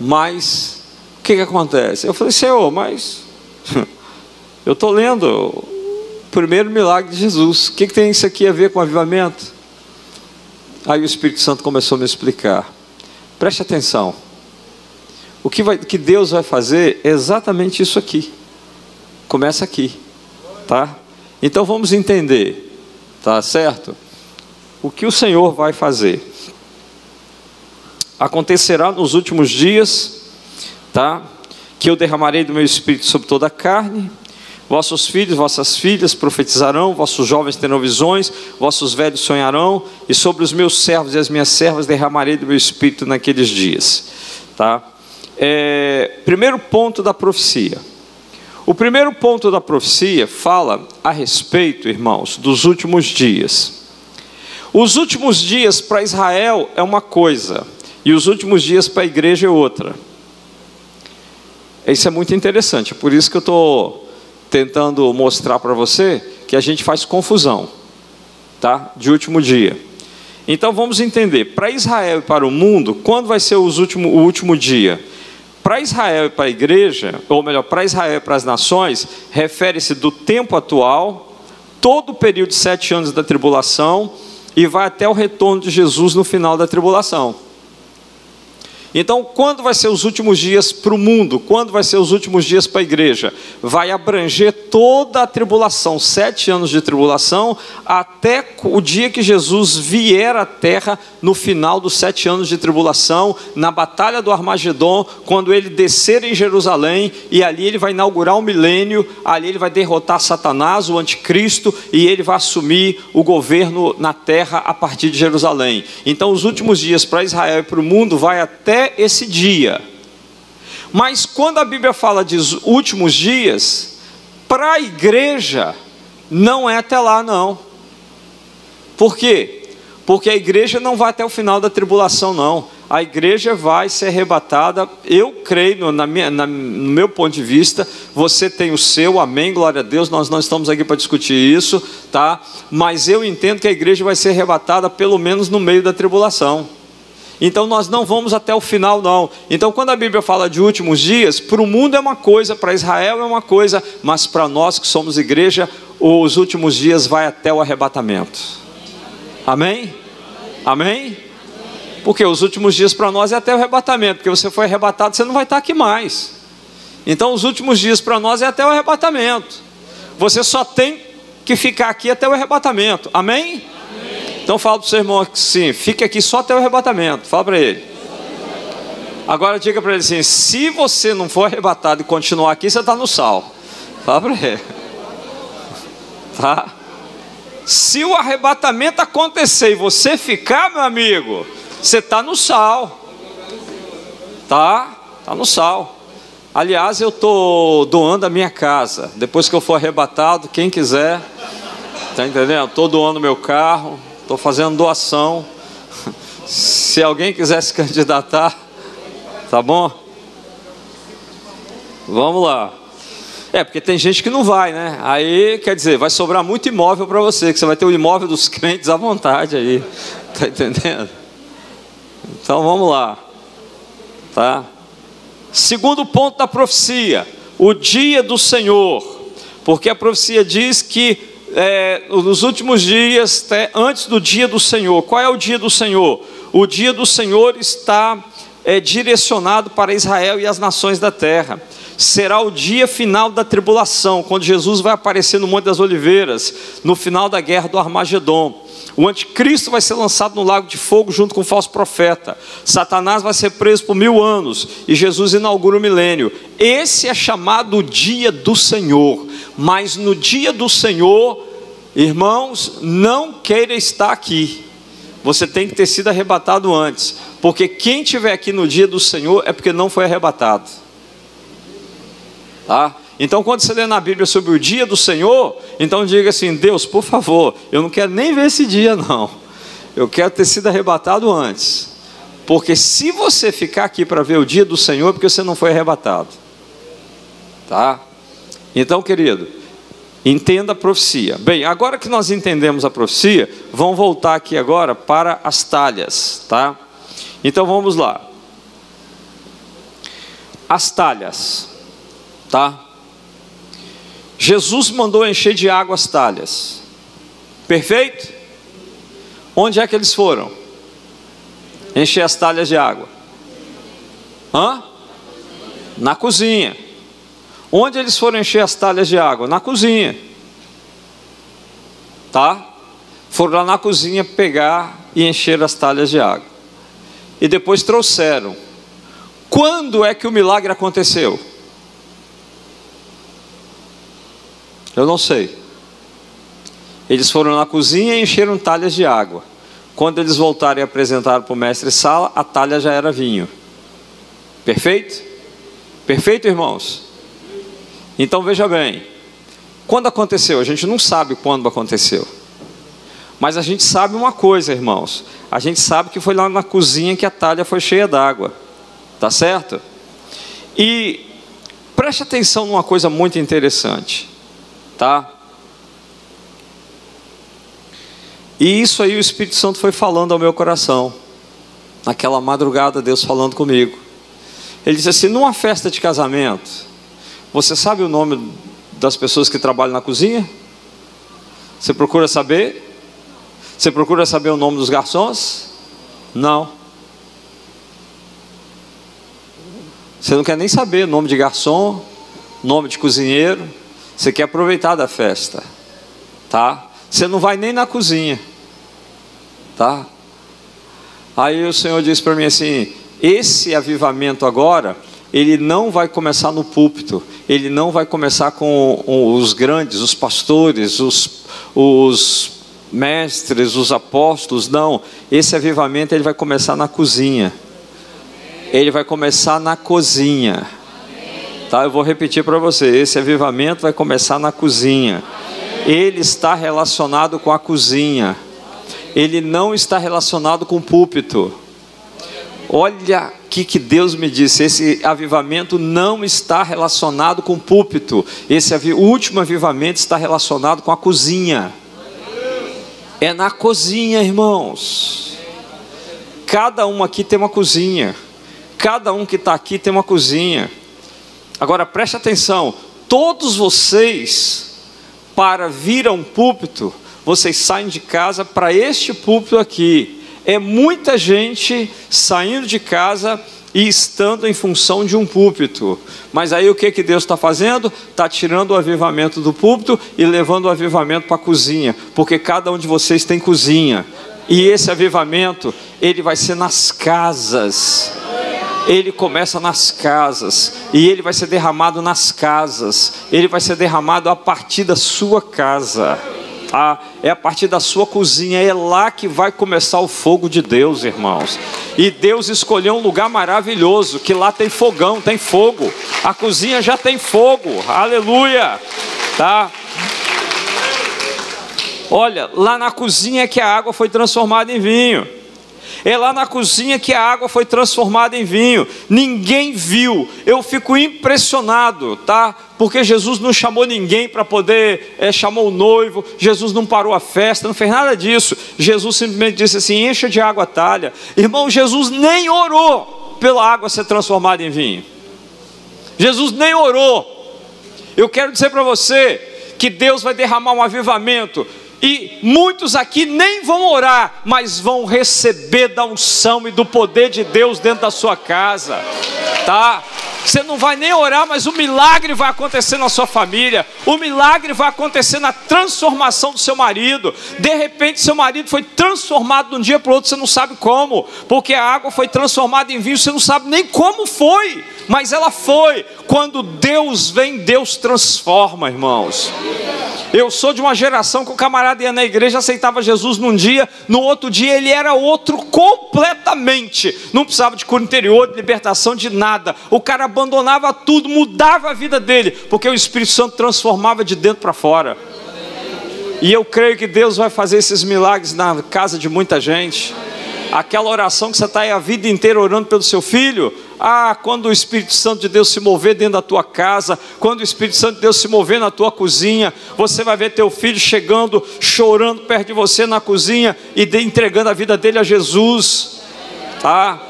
Mas o que, que acontece? Eu falei, Senhor, mas eu estou lendo primeiro milagre de Jesus. O que, que tem isso aqui a ver com avivamento? Aí o Espírito Santo começou a me explicar. Preste atenção. O que, vai, que Deus vai fazer é exatamente isso aqui. Começa aqui, tá? Então vamos entender, tá certo? O que o Senhor vai fazer? Acontecerá nos últimos dias, tá? Que eu derramarei do meu espírito sobre toda a carne Vossos filhos, vossas filhas profetizarão, vossos jovens terão visões, vossos velhos sonharão, e sobre os meus servos e as minhas servas derramarei do meu espírito naqueles dias. Tá? É, primeiro ponto da profecia. O primeiro ponto da profecia fala a respeito, irmãos, dos últimos dias. Os últimos dias para Israel é uma coisa, e os últimos dias para a igreja é outra. Isso é muito interessante, por isso que eu estou tentando mostrar para você que a gente faz confusão, tá? De último dia. Então vamos entender, para Israel e para o mundo, quando vai ser último, o último dia? Para Israel e para a igreja, ou melhor, para Israel e para as nações, refere-se do tempo atual, todo o período de sete anos da tribulação, e vai até o retorno de Jesus no final da tribulação. Então, quando vai ser os últimos dias para o mundo? Quando vai ser os últimos dias para a igreja? Vai abranger toda a tribulação, sete anos de tribulação, até o dia que Jesus vier à terra, no final dos sete anos de tribulação, na batalha do Armagedon, quando ele descer em Jerusalém, e ali ele vai inaugurar o milênio, ali ele vai derrotar Satanás, o anticristo, e ele vai assumir o governo na terra a partir de Jerusalém. Então, os últimos dias para Israel e para o mundo vai até esse dia. Mas quando a Bíblia fala de últimos dias, para a igreja, não é até lá, não. Por quê? Porque a igreja não vai até o final da tribulação, não. A igreja vai ser arrebatada, eu creio, na minha, na, no meu ponto de vista, você tem o seu, amém, glória a Deus, nós não estamos aqui para discutir isso, tá? Mas eu entendo que a igreja vai ser arrebatada pelo menos no meio da tribulação. Então nós não vamos até o final, não. Então, quando a Bíblia fala de últimos dias, para o mundo é uma coisa, para Israel é uma coisa, mas para nós que somos igreja, os últimos dias vai até o arrebatamento. Amém? Amém? Porque os últimos dias para nós é até o arrebatamento, porque você foi arrebatado, você não vai estar aqui mais. Então, os últimos dias para nós é até o arrebatamento. Você só tem que ficar aqui até o arrebatamento. Amém? Então fala para o seu irmão assim: fique aqui só até o arrebatamento. Fala para ele. Agora diga para ele assim: se você não for arrebatado e continuar aqui, você está no sal. Fala para ele. Tá? Se o arrebatamento acontecer e você ficar, meu amigo, você está no sal. Tá? Está no sal. Aliás, eu estou doando a minha casa. Depois que eu for arrebatado, quem quiser, tá entendendo? Estou doando meu carro. Estou fazendo doação. Se alguém quiser se candidatar, tá bom? Vamos lá. É, porque tem gente que não vai, né? Aí, quer dizer, vai sobrar muito imóvel para você, que você vai ter o imóvel dos crentes à vontade aí. Tá entendendo? Então vamos lá. Tá? Segundo ponto da profecia, o dia do Senhor. Porque a profecia diz que é, nos últimos dias, antes do dia do Senhor. Qual é o dia do Senhor? O dia do Senhor está é, direcionado para Israel e as nações da terra. Será o dia final da tribulação, quando Jesus vai aparecer no Monte das Oliveiras, no final da guerra do Armagedon. O anticristo vai ser lançado no lago de fogo junto com o falso profeta. Satanás vai ser preso por mil anos e Jesus inaugura o milênio. Esse é chamado o dia do Senhor. Mas no dia do Senhor, irmãos, não queira estar aqui. Você tem que ter sido arrebatado antes. Porque quem estiver aqui no dia do Senhor é porque não foi arrebatado. Tá? Então, quando você lê na Bíblia sobre o dia do Senhor, então diga assim: Deus, por favor, eu não quero nem ver esse dia, não. Eu quero ter sido arrebatado antes. Porque se você ficar aqui para ver o dia do Senhor, é porque você não foi arrebatado. Tá? Então, querido, entenda a profecia. Bem, agora que nós entendemos a profecia, vamos voltar aqui agora para as talhas, tá? Então vamos lá. As talhas, tá? Jesus mandou encher de água as talhas. Perfeito? Onde é que eles foram? Encher as talhas de água. Hã? Na cozinha. Onde eles foram encher as talhas de água? Na cozinha. Tá? Foram lá na cozinha pegar e encher as talhas de água. E depois trouxeram. Quando é que o milagre aconteceu? Eu não sei. Eles foram na cozinha e encheram talhas de água. Quando eles voltaram e apresentaram para o mestre Sala, a talha já era vinho. Perfeito? Perfeito, irmãos? Então veja bem. Quando aconteceu? A gente não sabe quando aconteceu. Mas a gente sabe uma coisa, irmãos. A gente sabe que foi lá na cozinha que a talha foi cheia d'água. Tá certo? E preste atenção numa coisa muito interessante tá? E isso aí o Espírito Santo foi falando ao meu coração. Naquela madrugada, Deus falando comigo. Ele disse assim: numa festa de casamento, você sabe o nome das pessoas que trabalham na cozinha? Você procura saber? Você procura saber o nome dos garçons? Não. Você não quer nem saber nome de garçom, nome de cozinheiro. Você quer aproveitar da festa, tá? Você não vai nem na cozinha, tá? Aí o Senhor disse para mim assim: esse avivamento agora, ele não vai começar no púlpito, ele não vai começar com os grandes, os pastores, os, os mestres, os apóstolos, não. Esse avivamento ele vai começar na cozinha. Ele vai começar na cozinha. Tá? Eu vou repetir para você, esse avivamento vai começar na cozinha. Ele está relacionado com a cozinha. Ele não está relacionado com o púlpito. Olha o que, que Deus me disse: esse avivamento não está relacionado com o púlpito. Esse o último avivamento está relacionado com a cozinha. É na cozinha, irmãos. Cada um aqui tem uma cozinha. Cada um que está aqui tem uma cozinha. Agora preste atenção: todos vocês, para vir a um púlpito, vocês saem de casa para este púlpito aqui. É muita gente saindo de casa e estando em função de um púlpito. Mas aí o que, que Deus está fazendo? Está tirando o avivamento do púlpito e levando o avivamento para a cozinha, porque cada um de vocês tem cozinha. E esse avivamento, ele vai ser nas casas ele começa nas casas, e ele vai ser derramado nas casas, ele vai ser derramado a partir da sua casa. Tá? É a partir da sua cozinha, é lá que vai começar o fogo de Deus, irmãos. E Deus escolheu um lugar maravilhoso, que lá tem fogão, tem fogo. A cozinha já tem fogo. Aleluia. Tá? Olha, lá na cozinha é que a água foi transformada em vinho. É lá na cozinha que a água foi transformada em vinho. Ninguém viu. Eu fico impressionado, tá? Porque Jesus não chamou ninguém para poder, é, chamou o noivo, Jesus não parou a festa, não fez nada disso. Jesus simplesmente disse assim: encha de água a talha. Irmão, Jesus nem orou pela água ser transformada em vinho. Jesus nem orou. Eu quero dizer para você que Deus vai derramar um avivamento e muitos aqui nem vão orar, mas vão receber da unção e do poder de Deus dentro da sua casa, tá? Você não vai nem orar, mas o milagre vai acontecer na sua família. O milagre vai acontecer na transformação do seu marido. De repente, seu marido foi transformado de um dia para o outro, você não sabe como, porque a água foi transformada em vinho, você não sabe nem como foi, mas ela foi. Quando Deus vem, Deus transforma, irmãos. Eu sou de uma geração que o camarada ia na igreja, aceitava Jesus num dia, no outro dia ele era outro completamente. Não precisava de cura interior, de libertação, de nada. O cara abandonava tudo, mudava a vida dele, porque o Espírito Santo transformava de dentro para fora. E eu creio que Deus vai fazer esses milagres na casa de muita gente. Aquela oração que você está aí a vida inteira orando pelo seu filho, ah, quando o Espírito Santo de Deus se mover dentro da tua casa, quando o Espírito Santo de Deus se mover na tua cozinha, você vai ver teu filho chegando, chorando perto de você na cozinha e entregando a vida dele a Jesus, tá?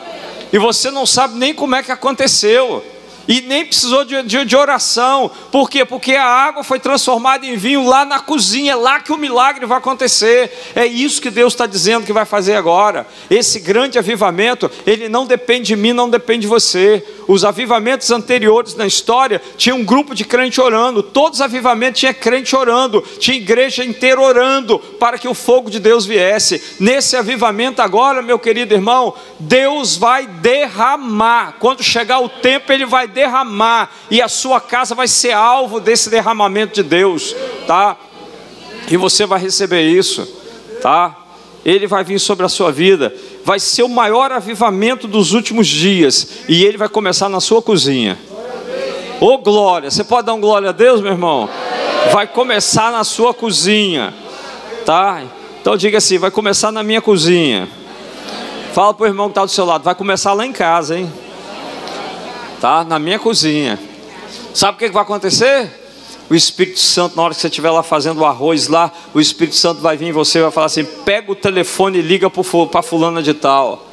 E você não sabe nem como é que aconteceu e nem precisou de, de, de, oração. Por quê? Porque a água foi transformada em vinho lá na cozinha, lá que o milagre vai acontecer. É isso que Deus está dizendo que vai fazer agora. Esse grande avivamento, ele não depende de mim, não depende de você. Os avivamentos anteriores na história tinha um grupo de crente orando. Todos os avivamentos tinha crente orando, tinha igreja inteira orando para que o fogo de Deus viesse. Nesse avivamento agora, meu querido irmão, Deus vai derramar. Quando chegar o tempo, ele vai derramar e a sua casa vai ser alvo desse derramamento de Deus, tá? E você vai receber isso, tá? Ele vai vir sobre a sua vida vai ser o maior avivamento dos últimos dias, e ele vai começar na sua cozinha. Ô oh, glória, você pode dar um glória a Deus, meu irmão? Vai começar na sua cozinha, tá? Então diga assim: vai começar na minha cozinha. Fala para o irmão que está do seu lado, vai começar lá em casa, hein? Tá? Na minha cozinha. Sabe o que, que vai acontecer? o Espírito Santo, na hora que você estiver lá fazendo o arroz lá, o Espírito Santo vai vir em você e vai falar assim: pega o telefone e liga para fulana de tal.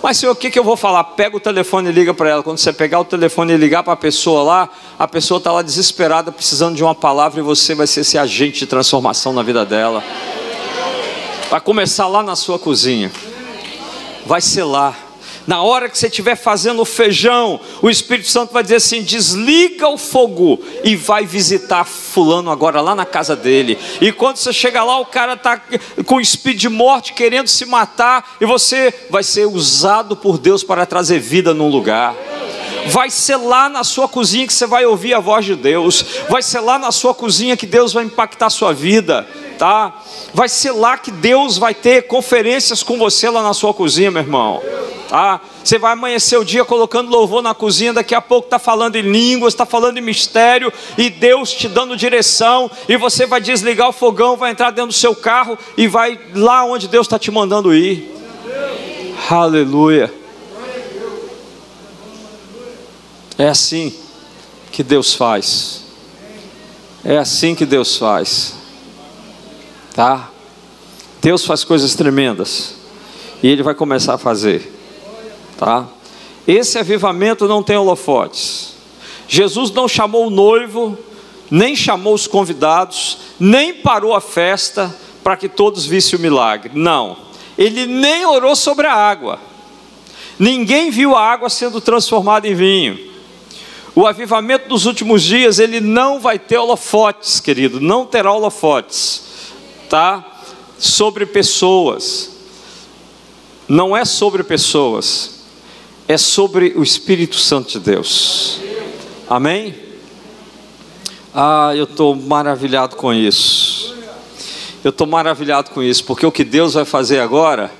Mas senhor, o que, que eu vou falar? Pega o telefone e liga para ela. Quando você pegar o telefone e ligar para a pessoa lá, a pessoa está lá desesperada, precisando de uma palavra, e você vai ser esse agente de transformação na vida dela. Vai começar lá na sua cozinha. Vai ser lá Na hora que você estiver fazendo o feijão, o Espírito Santo vai dizer assim: desliga o fogo e vai visitar Fulano agora lá na casa dele. E quando você chega lá, o cara está com espírito de morte, querendo se matar, e você vai ser usado por Deus para trazer vida num lugar. Vai ser lá na sua cozinha que você vai ouvir a voz de Deus. Vai ser lá na sua cozinha que Deus vai impactar a sua vida, tá? Vai ser lá que Deus vai ter conferências com você lá na sua cozinha, meu irmão. Tá? Você vai amanhecer o dia colocando louvor na cozinha, daqui a pouco está falando em línguas, está falando em mistério, e Deus te dando direção, e você vai desligar o fogão, vai entrar dentro do seu carro e vai lá onde Deus está te mandando ir. Aleluia. É assim que Deus faz. É assim que Deus faz. Tá? Deus faz coisas tremendas. E Ele vai começar a fazer. Tá? Esse avivamento não tem holofotes. Jesus não chamou o noivo, nem chamou os convidados, nem parou a festa para que todos vissem o milagre. Não. Ele nem orou sobre a água. Ninguém viu a água sendo transformada em vinho. O avivamento dos últimos dias, ele não vai ter holofotes, querido, não terá holofotes, tá? Sobre pessoas. Não é sobre pessoas, é sobre o Espírito Santo de Deus. Amém? Ah, eu estou maravilhado com isso. Eu estou maravilhado com isso, porque o que Deus vai fazer agora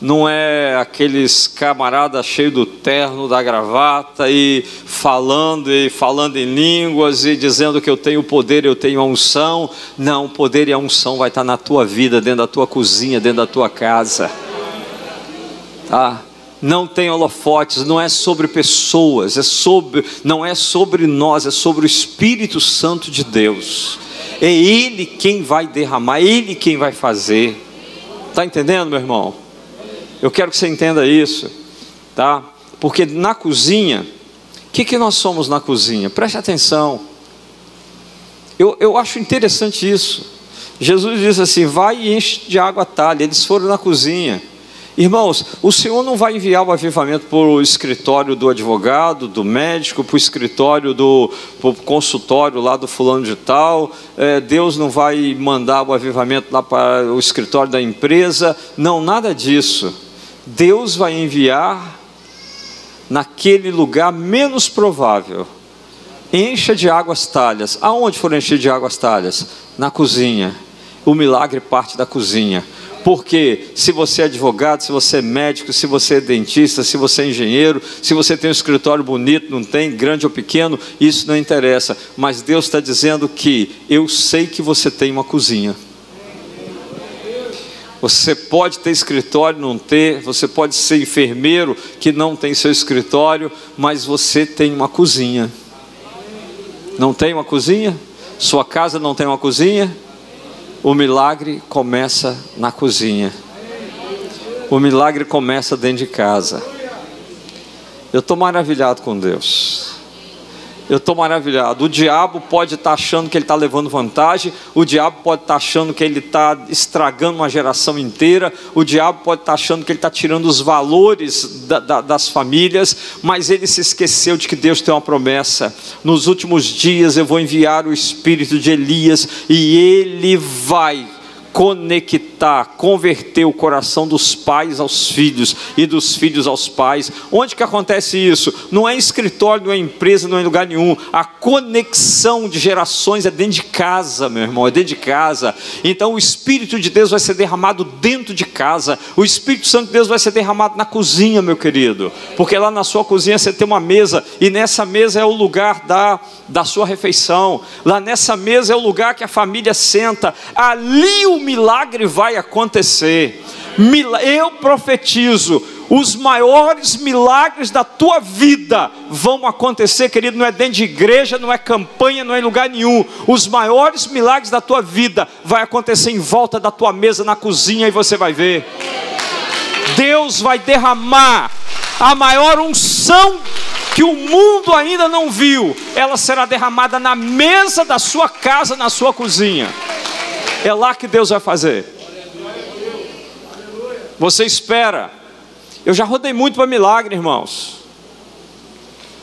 não é aqueles camaradas cheios do terno, da gravata e falando e falando em línguas e dizendo que eu tenho poder, eu tenho a unção. Não, o poder e a unção vai estar na tua vida, dentro da tua cozinha, dentro da tua casa. Tá? Não tem holofotes, não é sobre pessoas, é sobre, não é sobre nós, é sobre o Espírito Santo de Deus. É Ele quem vai derramar, é Ele quem vai fazer. Está entendendo, meu irmão? Eu quero que você entenda isso, tá? Porque na cozinha, o que, que nós somos na cozinha? Preste atenção. Eu, eu acho interessante isso. Jesus disse assim: vai e enche de água a talha. Eles foram na cozinha. Irmãos, o Senhor não vai enviar o avivamento para o escritório do advogado, do médico, para o escritório do consultório lá do fulano de tal. É, Deus não vai mandar o avivamento lá para o escritório da empresa. Não, nada disso. Deus vai enviar naquele lugar menos provável. Encha de águas talhas. Aonde for encher de águas talhas? Na cozinha. O milagre parte da cozinha. Porque se você é advogado, se você é médico, se você é dentista, se você é engenheiro, se você tem um escritório bonito, não tem, grande ou pequeno, isso não interessa. Mas Deus está dizendo que eu sei que você tem uma cozinha. Você pode ter escritório, não ter, você pode ser enfermeiro que não tem seu escritório, mas você tem uma cozinha. Não tem uma cozinha? Sua casa não tem uma cozinha? O milagre começa na cozinha. O milagre começa dentro de casa. Eu estou maravilhado com Deus. Eu estou maravilhado. O diabo pode estar tá achando que ele está levando vantagem, o diabo pode estar tá achando que ele está estragando uma geração inteira, o diabo pode estar tá achando que ele está tirando os valores da, da, das famílias, mas ele se esqueceu de que Deus tem uma promessa. Nos últimos dias eu vou enviar o espírito de Elias e ele vai conectar, converter o coração dos pais aos filhos e dos filhos aos pais. Onde que acontece isso? Não é em escritório, não é em empresa, não é em lugar nenhum. A conexão de gerações é dentro de casa, meu irmão, é dentro de casa. Então o Espírito de Deus vai ser derramado dentro de casa. O Espírito Santo de Deus vai ser derramado na cozinha, meu querido. Porque lá na sua cozinha você tem uma mesa e nessa mesa é o lugar da, da sua refeição. Lá nessa mesa é o lugar que a família senta. Ali o milagre vai acontecer. Eu profetizo, os maiores milagres da tua vida vão acontecer, querido. Não é dentro de igreja, não é campanha, não é em lugar nenhum. Os maiores milagres da tua vida vai acontecer em volta da tua mesa, na cozinha, e você vai ver. Deus vai derramar a maior unção que o mundo ainda não viu, ela será derramada na mesa da sua casa, na sua cozinha. É lá que Deus vai fazer. Você espera Eu já rodei muito para milagre, irmãos.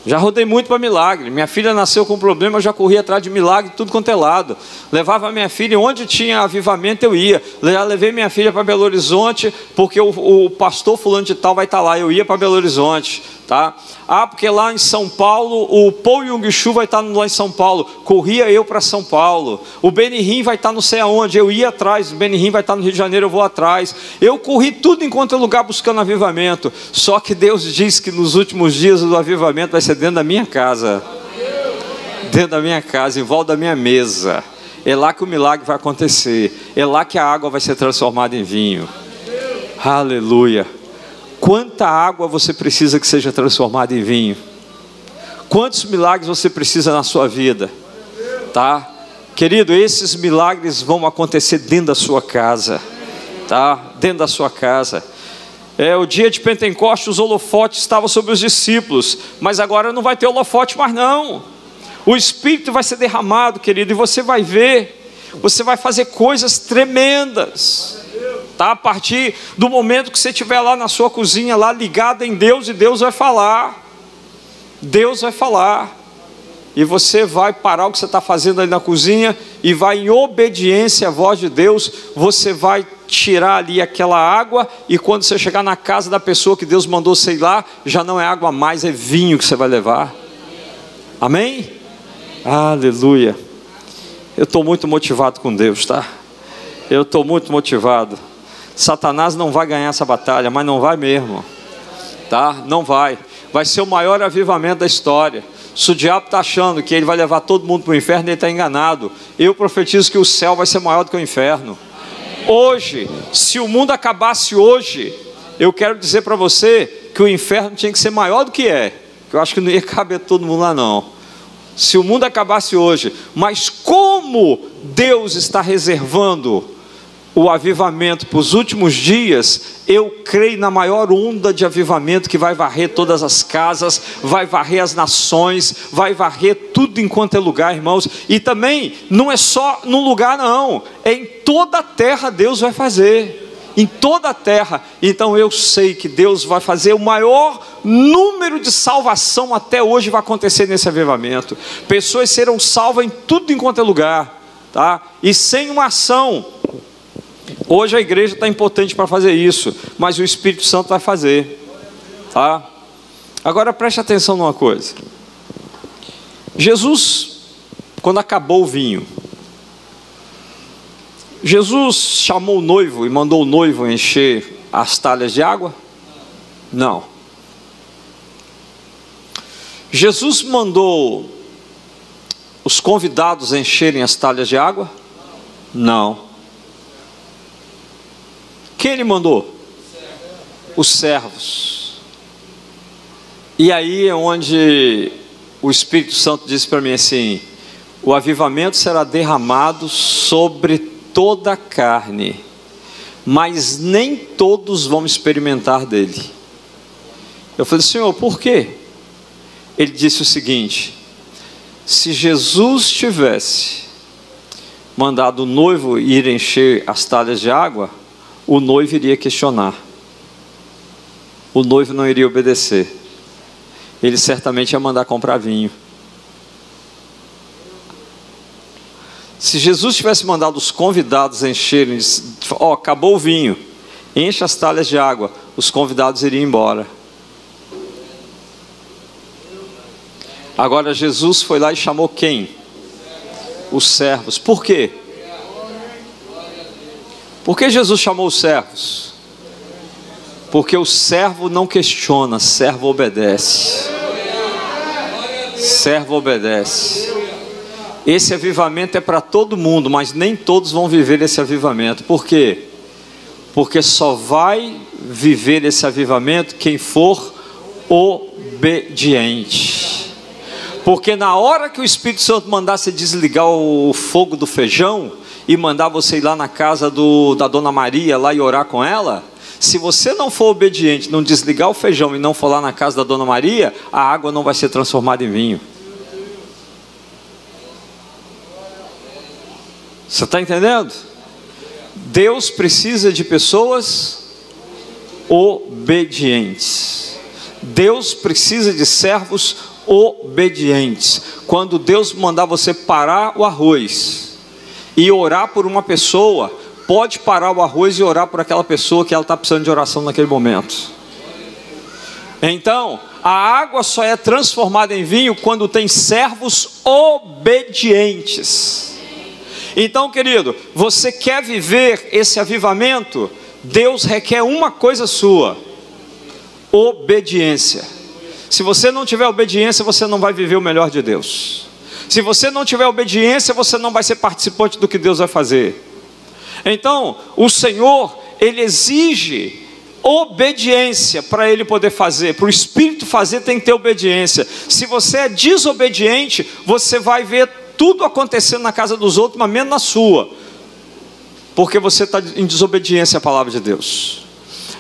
Já rodei muito para milagre. Minha filha nasceu com problema, eu já corri atrás de milagre, tudo quanto é lado. Levava minha filha, onde tinha avivamento eu ia. Já levei minha filha para Belo Horizonte, porque o, o pastor fulano de tal vai estar tá lá. Eu ia para Belo Horizonte tá? Ah, porque lá em São Paulo o Paul Chu vai estar lá em São Paulo. Corria eu para São Paulo. O Benihim vai estar não sei aonde. Eu ia atrás. O Benihim vai estar no Rio de Janeiro. Eu vou atrás. Eu corri tudo enquanto lugar buscando avivamento. Só que Deus diz que nos últimos dias o avivamento vai ser dentro da minha casa, dentro da minha casa, em volta da minha mesa. É lá que o milagre vai acontecer. É lá que a água vai ser transformada em vinho. Aleluia. Quanta água você precisa que seja transformada em vinho? Quantos milagres você precisa na sua vida? Tá? Querido, esses milagres vão acontecer dentro da sua casa, tá? Dentro da sua casa. É, o dia de Pentecostes, os holofotes estavam sobre os discípulos, mas agora não vai ter holofote mais não. O Espírito vai ser derramado, querido, e você vai ver, você vai fazer coisas tremendas tá? A partir do momento que você estiver lá na sua cozinha, lá ligado em Deus, e Deus vai falar. Deus vai falar. E você vai parar o que você está fazendo ali na cozinha e vai em obediência à voz de Deus, você vai tirar ali aquela água, e quando você chegar na casa da pessoa que Deus mandou sei lá, já não é água mais, é vinho que você vai levar. Amém? Aleluia. Eu estou muito motivado com Deus, tá? Eu estou muito motivado. Satanás não vai ganhar essa batalha, mas não vai mesmo. Tá? Não vai. Vai ser o maior avivamento da história. Se o diabo está achando que ele vai levar todo mundo para o inferno, ele está enganado. Eu profetizo que o céu vai ser maior do que o inferno. Hoje, se o mundo acabasse hoje, eu quero dizer para você que o inferno tinha que ser maior do que é. Eu acho que não ia caber todo mundo lá, não. Se o mundo acabasse hoje, mas como Deus está reservando o avivamento para os últimos dias, eu creio na maior onda de avivamento que vai varrer todas as casas, vai varrer as nações, vai varrer tudo enquanto é lugar, irmãos. E também não é só num lugar, não, é em toda a terra Deus vai fazer. Em toda a terra, então eu sei que Deus vai fazer o maior número de salvação até hoje vai acontecer nesse avivamento. Pessoas serão salvas em tudo enquanto é lugar, tá? E sem uma ação Hoje a igreja está impotente para fazer isso, mas o Espírito Santo vai fazer. Tá? Agora preste atenção numa coisa. Jesus, quando acabou o vinho, Jesus chamou o noivo e mandou o noivo encher as talhas de água? Não. Jesus mandou os convidados encherem as talhas de água? Não. Quem ele mandou? Os servos. E aí é onde o Espírito Santo disse para mim assim: o avivamento será derramado sobre toda a carne, mas nem todos vão experimentar dele. Eu falei, Senhor, por quê? Ele disse o seguinte: se Jesus tivesse mandado o noivo ir encher as talhas de água, o noivo iria questionar. O noivo não iria obedecer. Ele certamente ia mandar comprar vinho. Se Jesus tivesse mandado os convidados encherem, ó, oh, acabou o vinho, enche as talhas de água, os convidados iriam embora. Agora Jesus foi lá e chamou quem? Os servos. Por quê? Por que Jesus chamou os servos? Porque o servo não questiona, servo obedece. Servo obedece. Esse avivamento é para todo mundo, mas nem todos vão viver esse avivamento. Por quê? Porque só vai viver esse avivamento quem for obediente. Porque na hora que o Espírito Santo mandasse desligar o fogo do feijão, e mandar você ir lá na casa do, da dona Maria lá e orar com ela, se você não for obediente, não desligar o feijão e não for lá na casa da dona Maria, a água não vai ser transformada em vinho. Você está entendendo? Deus precisa de pessoas obedientes. Deus precisa de servos obedientes. Quando Deus mandar você parar o arroz e orar por uma pessoa, pode parar o arroz e orar por aquela pessoa que ela está precisando de oração naquele momento. Então, a água só é transformada em vinho quando tem servos obedientes. Então, querido, você quer viver esse avivamento? Deus requer uma coisa sua: obediência. Se você não tiver obediência, você não vai viver o melhor de Deus. Se você não tiver obediência, você não vai ser participante do que Deus vai fazer. Então, o Senhor, Ele exige obediência para Ele poder fazer. Para o Espírito fazer, tem que ter obediência. Se você é desobediente, você vai ver tudo acontecendo na casa dos outros, mas menos na sua, porque você está em desobediência à palavra de Deus.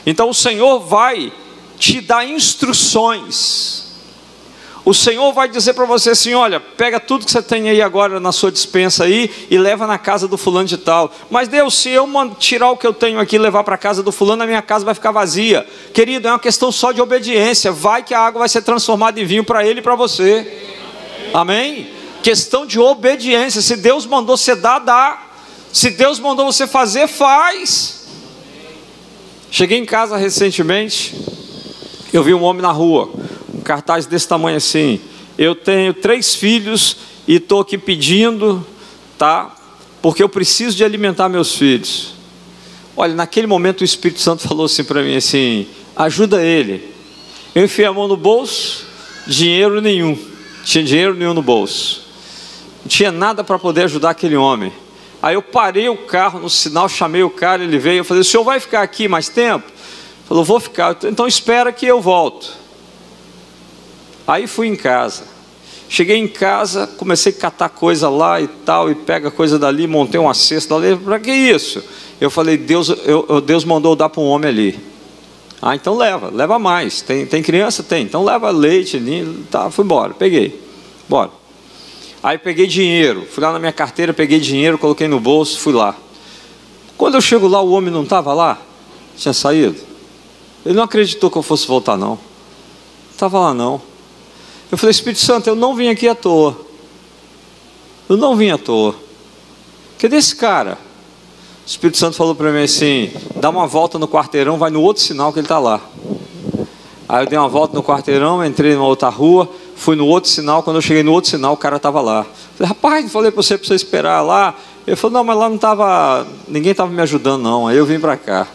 Então o Senhor vai te dar instruções. O Senhor vai dizer para você assim: olha, pega tudo que você tem aí agora na sua dispensa aí e leva na casa do fulano de tal. Mas Deus, se eu tirar o que eu tenho aqui e levar para a casa do fulano, a minha casa vai ficar vazia. Querido, é uma questão só de obediência. Vai que a água vai ser transformada em vinho para ele e para você. Amém? Questão de obediência. Se Deus mandou você dar, dá. Se Deus mandou você fazer, faz. Cheguei em casa recentemente, eu vi um homem na rua, cartaz desse tamanho assim. Eu tenho três filhos e estou aqui pedindo, tá? Porque eu preciso de alimentar meus filhos. Olha, naquele momento o Espírito Santo falou assim para mim assim: ajuda ele. Eu enfiei a mão no bolso, dinheiro nenhum, tinha dinheiro nenhum no bolso não tinha nada para poder ajudar aquele homem. Aí eu parei o carro no sinal, chamei o cara, ele veio, eu falei: "O senhor vai ficar aqui mais tempo?" Ele falou: "Vou ficar". Então espera que eu volto. Aí fui em casa. Cheguei em casa, comecei a catar coisa lá e tal, e pega coisa dali, montei uma cesta ali. Para que isso? Eu falei: Deus, eu, Deus mandou dar para um homem ali. Ah, então leva, leva mais. Tem, tem criança? Tem. Então leva leite, tá, fui embora, peguei. Bora. Aí peguei dinheiro, fui lá na minha carteira, peguei dinheiro, coloquei no bolso, fui lá. Quando eu chego lá, o homem não estava lá, tinha saído. Ele não acreditou que eu fosse voltar, não. Estava lá, não. Eu falei, Espírito Santo, eu não vim aqui à toa. Eu não vim à toa. Cadê esse cara? O Espírito Santo falou para mim assim: dá uma volta no quarteirão, vai no outro sinal que ele está lá. Aí eu dei uma volta no quarteirão, entrei numa outra rua, fui no outro sinal, quando eu cheguei no outro sinal, o cara estava lá. Falei, rapaz, falei para você para você esperar lá. Ele falou, não, mas lá não estava, ninguém estava me ajudando não. Aí eu vim para cá.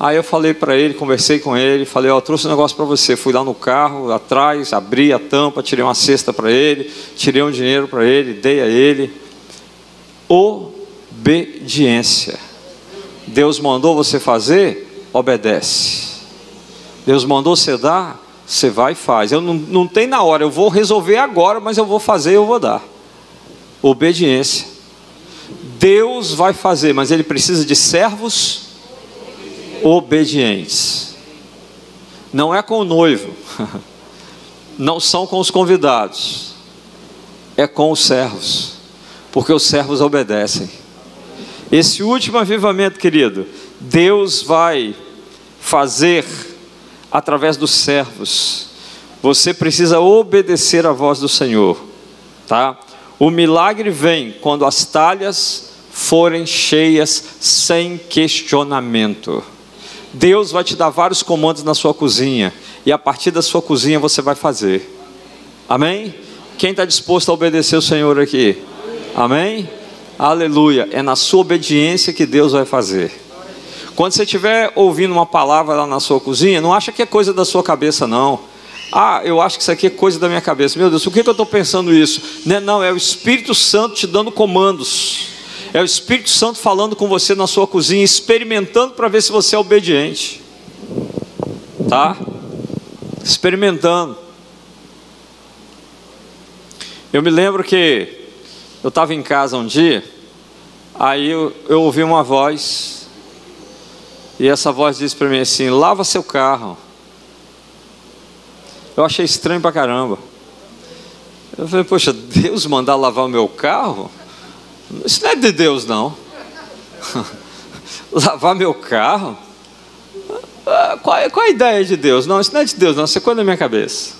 Aí eu falei para ele, conversei com ele, falei, ó, oh, trouxe um negócio para você. Fui lá no carro, atrás, abri a tampa, tirei uma cesta para ele, tirei um dinheiro para ele, dei a ele. Obediência. Deus mandou você fazer, obedece. Deus mandou você dar, você vai e faz. Eu não, não tem na hora, eu vou resolver agora, mas eu vou fazer e eu vou dar. Obediência. Deus vai fazer, mas Ele precisa de servos obedientes. Não é com o noivo, não são com os convidados, é com os servos, porque os servos obedecem. Esse último avivamento, querido, Deus vai fazer através dos servos. Você precisa obedecer à voz do Senhor, tá? O milagre vem quando as talhas forem cheias sem questionamento. Deus vai te dar vários comandos na sua cozinha e a partir da sua cozinha você vai fazer. Amém? Quem está disposto a obedecer o Senhor aqui? Amém? Aleluia. É na sua obediência que Deus vai fazer. Quando você estiver ouvindo uma palavra lá na sua cozinha, não acha que é coisa da sua cabeça, não. Ah, eu acho que isso aqui é coisa da minha cabeça. Meu Deus, por que, eu estou pensando isso? Não, é, não, é o Espírito Santo te dando comandos. É o Espírito Santo falando com você na sua cozinha, experimentando para ver se você é obediente. Tá? Experimentando. Eu me lembro que eu estava em casa um dia, aí eu, eu ouvi uma voz e essa voz disse para mim assim: lava seu carro. Eu achei estranho pra caramba. Eu falei, poxa, Deus mandar lavar o meu carro? Isso não é de Deus, não. lavar meu carro? qual, é, qual é a ideia de Deus? Não, isso não é de Deus, não, isso é coisa da minha cabeça.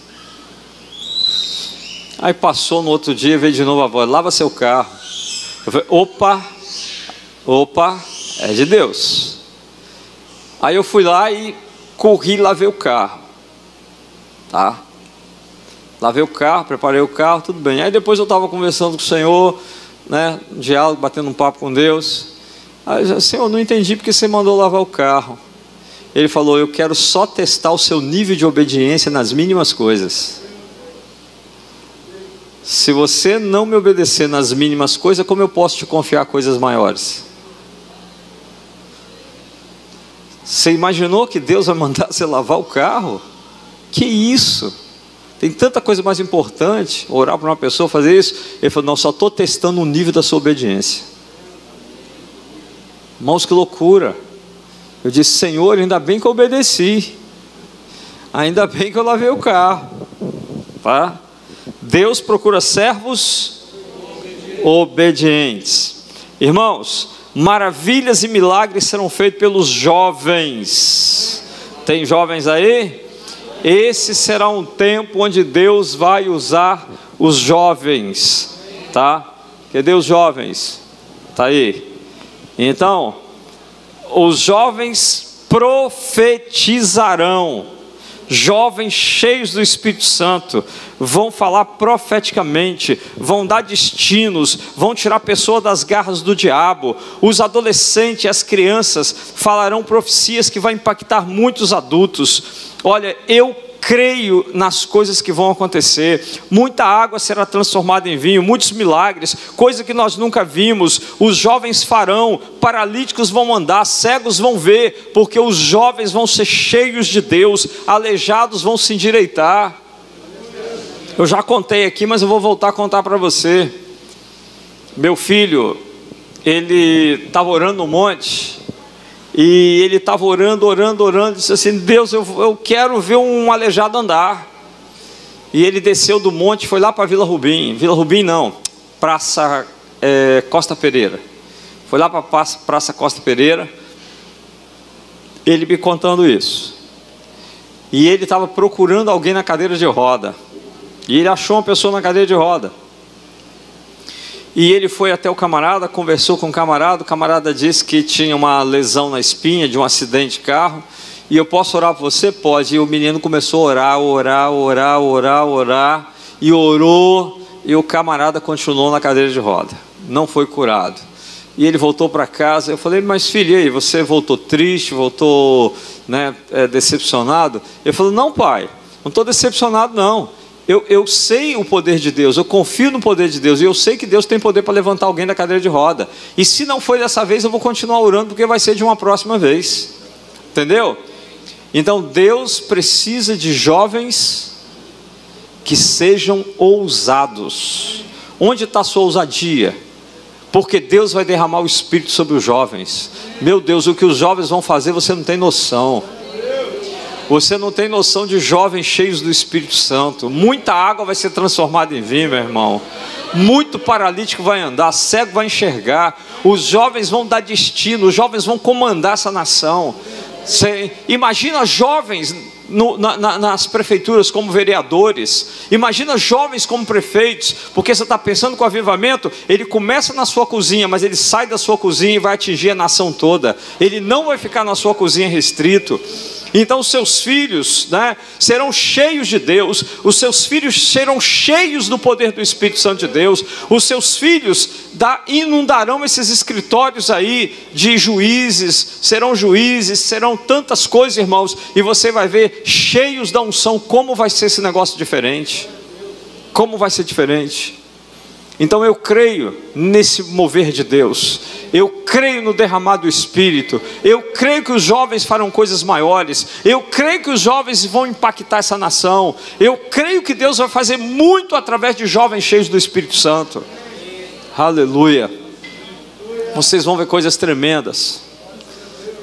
Aí passou no outro dia, veio de novo a voz: lava seu carro. Eu falei: opa, opa, é de Deus. Aí eu fui lá e corri lavei o carro. Tá? Lavei o carro, preparei o carro, tudo bem. Aí depois eu estava conversando com o Senhor, né, um diálogo, batendo um papo com Deus. Aí Senhor, não entendi porque você mandou lavar o carro. Ele falou, eu quero só testar o seu nível de obediência nas mínimas coisas. Se você não me obedecer nas mínimas coisas, como eu posso te confiar coisas maiores? Você imaginou que Deus vai mandar você lavar o carro? Que isso? Tem tanta coisa mais importante, orar para uma pessoa, fazer isso. Ele falou: Não, só estou testando o nível da sua obediência. Irmãos, que loucura. Eu disse: Senhor, ainda bem que eu obedeci. Ainda bem que eu lavei o carro. Tá? Deus procura servos obedientes. Irmãos, maravilhas e milagres serão feitos pelos jovens. Tem jovens aí? Esse será um tempo onde Deus vai usar os jovens, tá? Cadê os jovens? Tá aí. Então, os jovens profetizarão jovens cheios do Espírito Santo, vão falar profeticamente, vão dar destinos, vão tirar pessoas das garras do diabo. Os adolescentes, as crianças falarão profecias que vão impactar muitos adultos. Olha, eu creio nas coisas que vão acontecer. Muita água será transformada em vinho, muitos milagres, coisa que nós nunca vimos. Os jovens farão, paralíticos vão andar, cegos vão ver, porque os jovens vão ser cheios de Deus, aleijados vão se endireitar. Eu já contei aqui, mas eu vou voltar a contar para você. Meu filho, ele estava orando no monte e ele estava orando, orando, orando, disse assim: Deus, eu, eu quero ver um aleijado andar. E ele desceu do monte, foi lá para Vila Rubim. Vila Rubim não, Praça é, Costa Pereira. Foi lá para Praça, Praça Costa Pereira. Ele me contando isso. E ele estava procurando alguém na cadeira de roda. E ele achou uma pessoa na cadeira de roda. E ele foi até o camarada, conversou com o camarada. O camarada disse que tinha uma lesão na espinha de um acidente de carro. E eu posso orar por você? Pode. E o menino começou a orar, orar, orar, orar, orar. E orou. E o camarada continuou na cadeira de roda. Não foi curado. E ele voltou para casa. Eu falei, mas filho, aí, você voltou triste, voltou né, é, decepcionado? Ele falou, não, pai, não estou decepcionado, não eu, eu sei o poder de Deus, eu confio no poder de Deus, e eu sei que Deus tem poder para levantar alguém da cadeira de roda. E se não foi dessa vez, eu vou continuar orando, porque vai ser de uma próxima vez. Entendeu? Então Deus precisa de jovens que sejam ousados. Onde está sua ousadia? Porque Deus vai derramar o Espírito sobre os jovens. Meu Deus, o que os jovens vão fazer você não tem noção. Você não tem noção de jovens cheios do Espírito Santo. Muita água vai ser transformada em vinho, meu irmão. Muito paralítico vai andar, cego vai enxergar. Os jovens vão dar destino, os jovens vão comandar essa nação. Você imagina jovens no, na, nas prefeituras como vereadores, imagina jovens como prefeitos, porque você está pensando que o avivamento, ele começa na sua cozinha, mas ele sai da sua cozinha e vai atingir a nação toda, ele não vai ficar na sua cozinha restrito. Então, seus filhos né, serão cheios de Deus, os seus filhos serão cheios do poder do Espírito Santo de Deus, os seus filhos da, inundarão esses escritórios aí de juízes, serão juízes, serão tantas coisas, irmãos, e você vai ver cheios da unção, como vai ser esse negócio diferente. Como vai ser diferente? Então eu creio nesse mover de Deus, eu creio no derramado do Espírito, eu creio que os jovens farão coisas maiores, eu creio que os jovens vão impactar essa nação, eu creio que Deus vai fazer muito através de jovens cheios do Espírito Santo. Aleluia. Vocês vão ver coisas tremendas.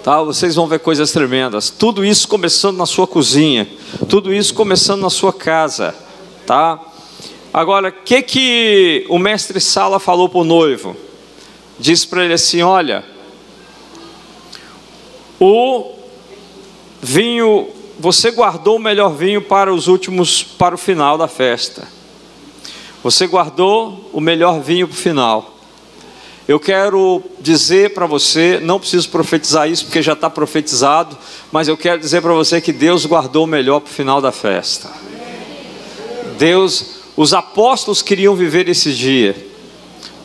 Tá? Vocês vão ver coisas tremendas. Tudo isso começando na sua cozinha, tudo isso começando na sua casa, tá? Agora, o que, que o mestre Sala falou para o noivo? Diz para ele assim: olha, o vinho, você guardou o melhor vinho para os últimos, para o final da festa. Você guardou o melhor vinho para o final. Eu quero dizer para você, não preciso profetizar isso porque já está profetizado, mas eu quero dizer para você que Deus guardou o melhor para o final da festa. Deus, os apóstolos queriam viver esse dia.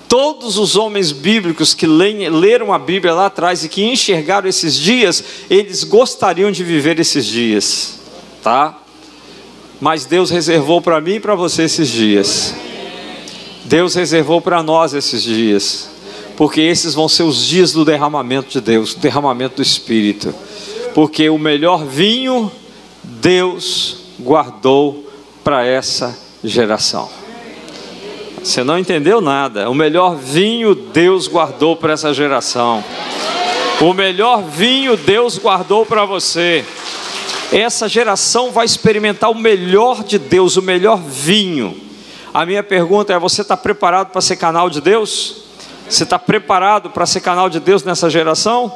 Todos os homens bíblicos que leram a Bíblia lá atrás e que enxergaram esses dias, eles gostariam de viver esses dias, tá? Mas Deus reservou para mim e para você esses dias. Deus reservou para nós esses dias, porque esses vão ser os dias do derramamento de Deus, derramamento do Espírito. Porque o melhor vinho Deus guardou para essa geração. Você não entendeu nada. O melhor vinho Deus guardou para essa geração. O melhor vinho Deus guardou para você. Essa geração vai experimentar o melhor de Deus, o melhor vinho. A minha pergunta é: você está preparado para ser canal de Deus? Você está preparado para ser canal de Deus nessa geração?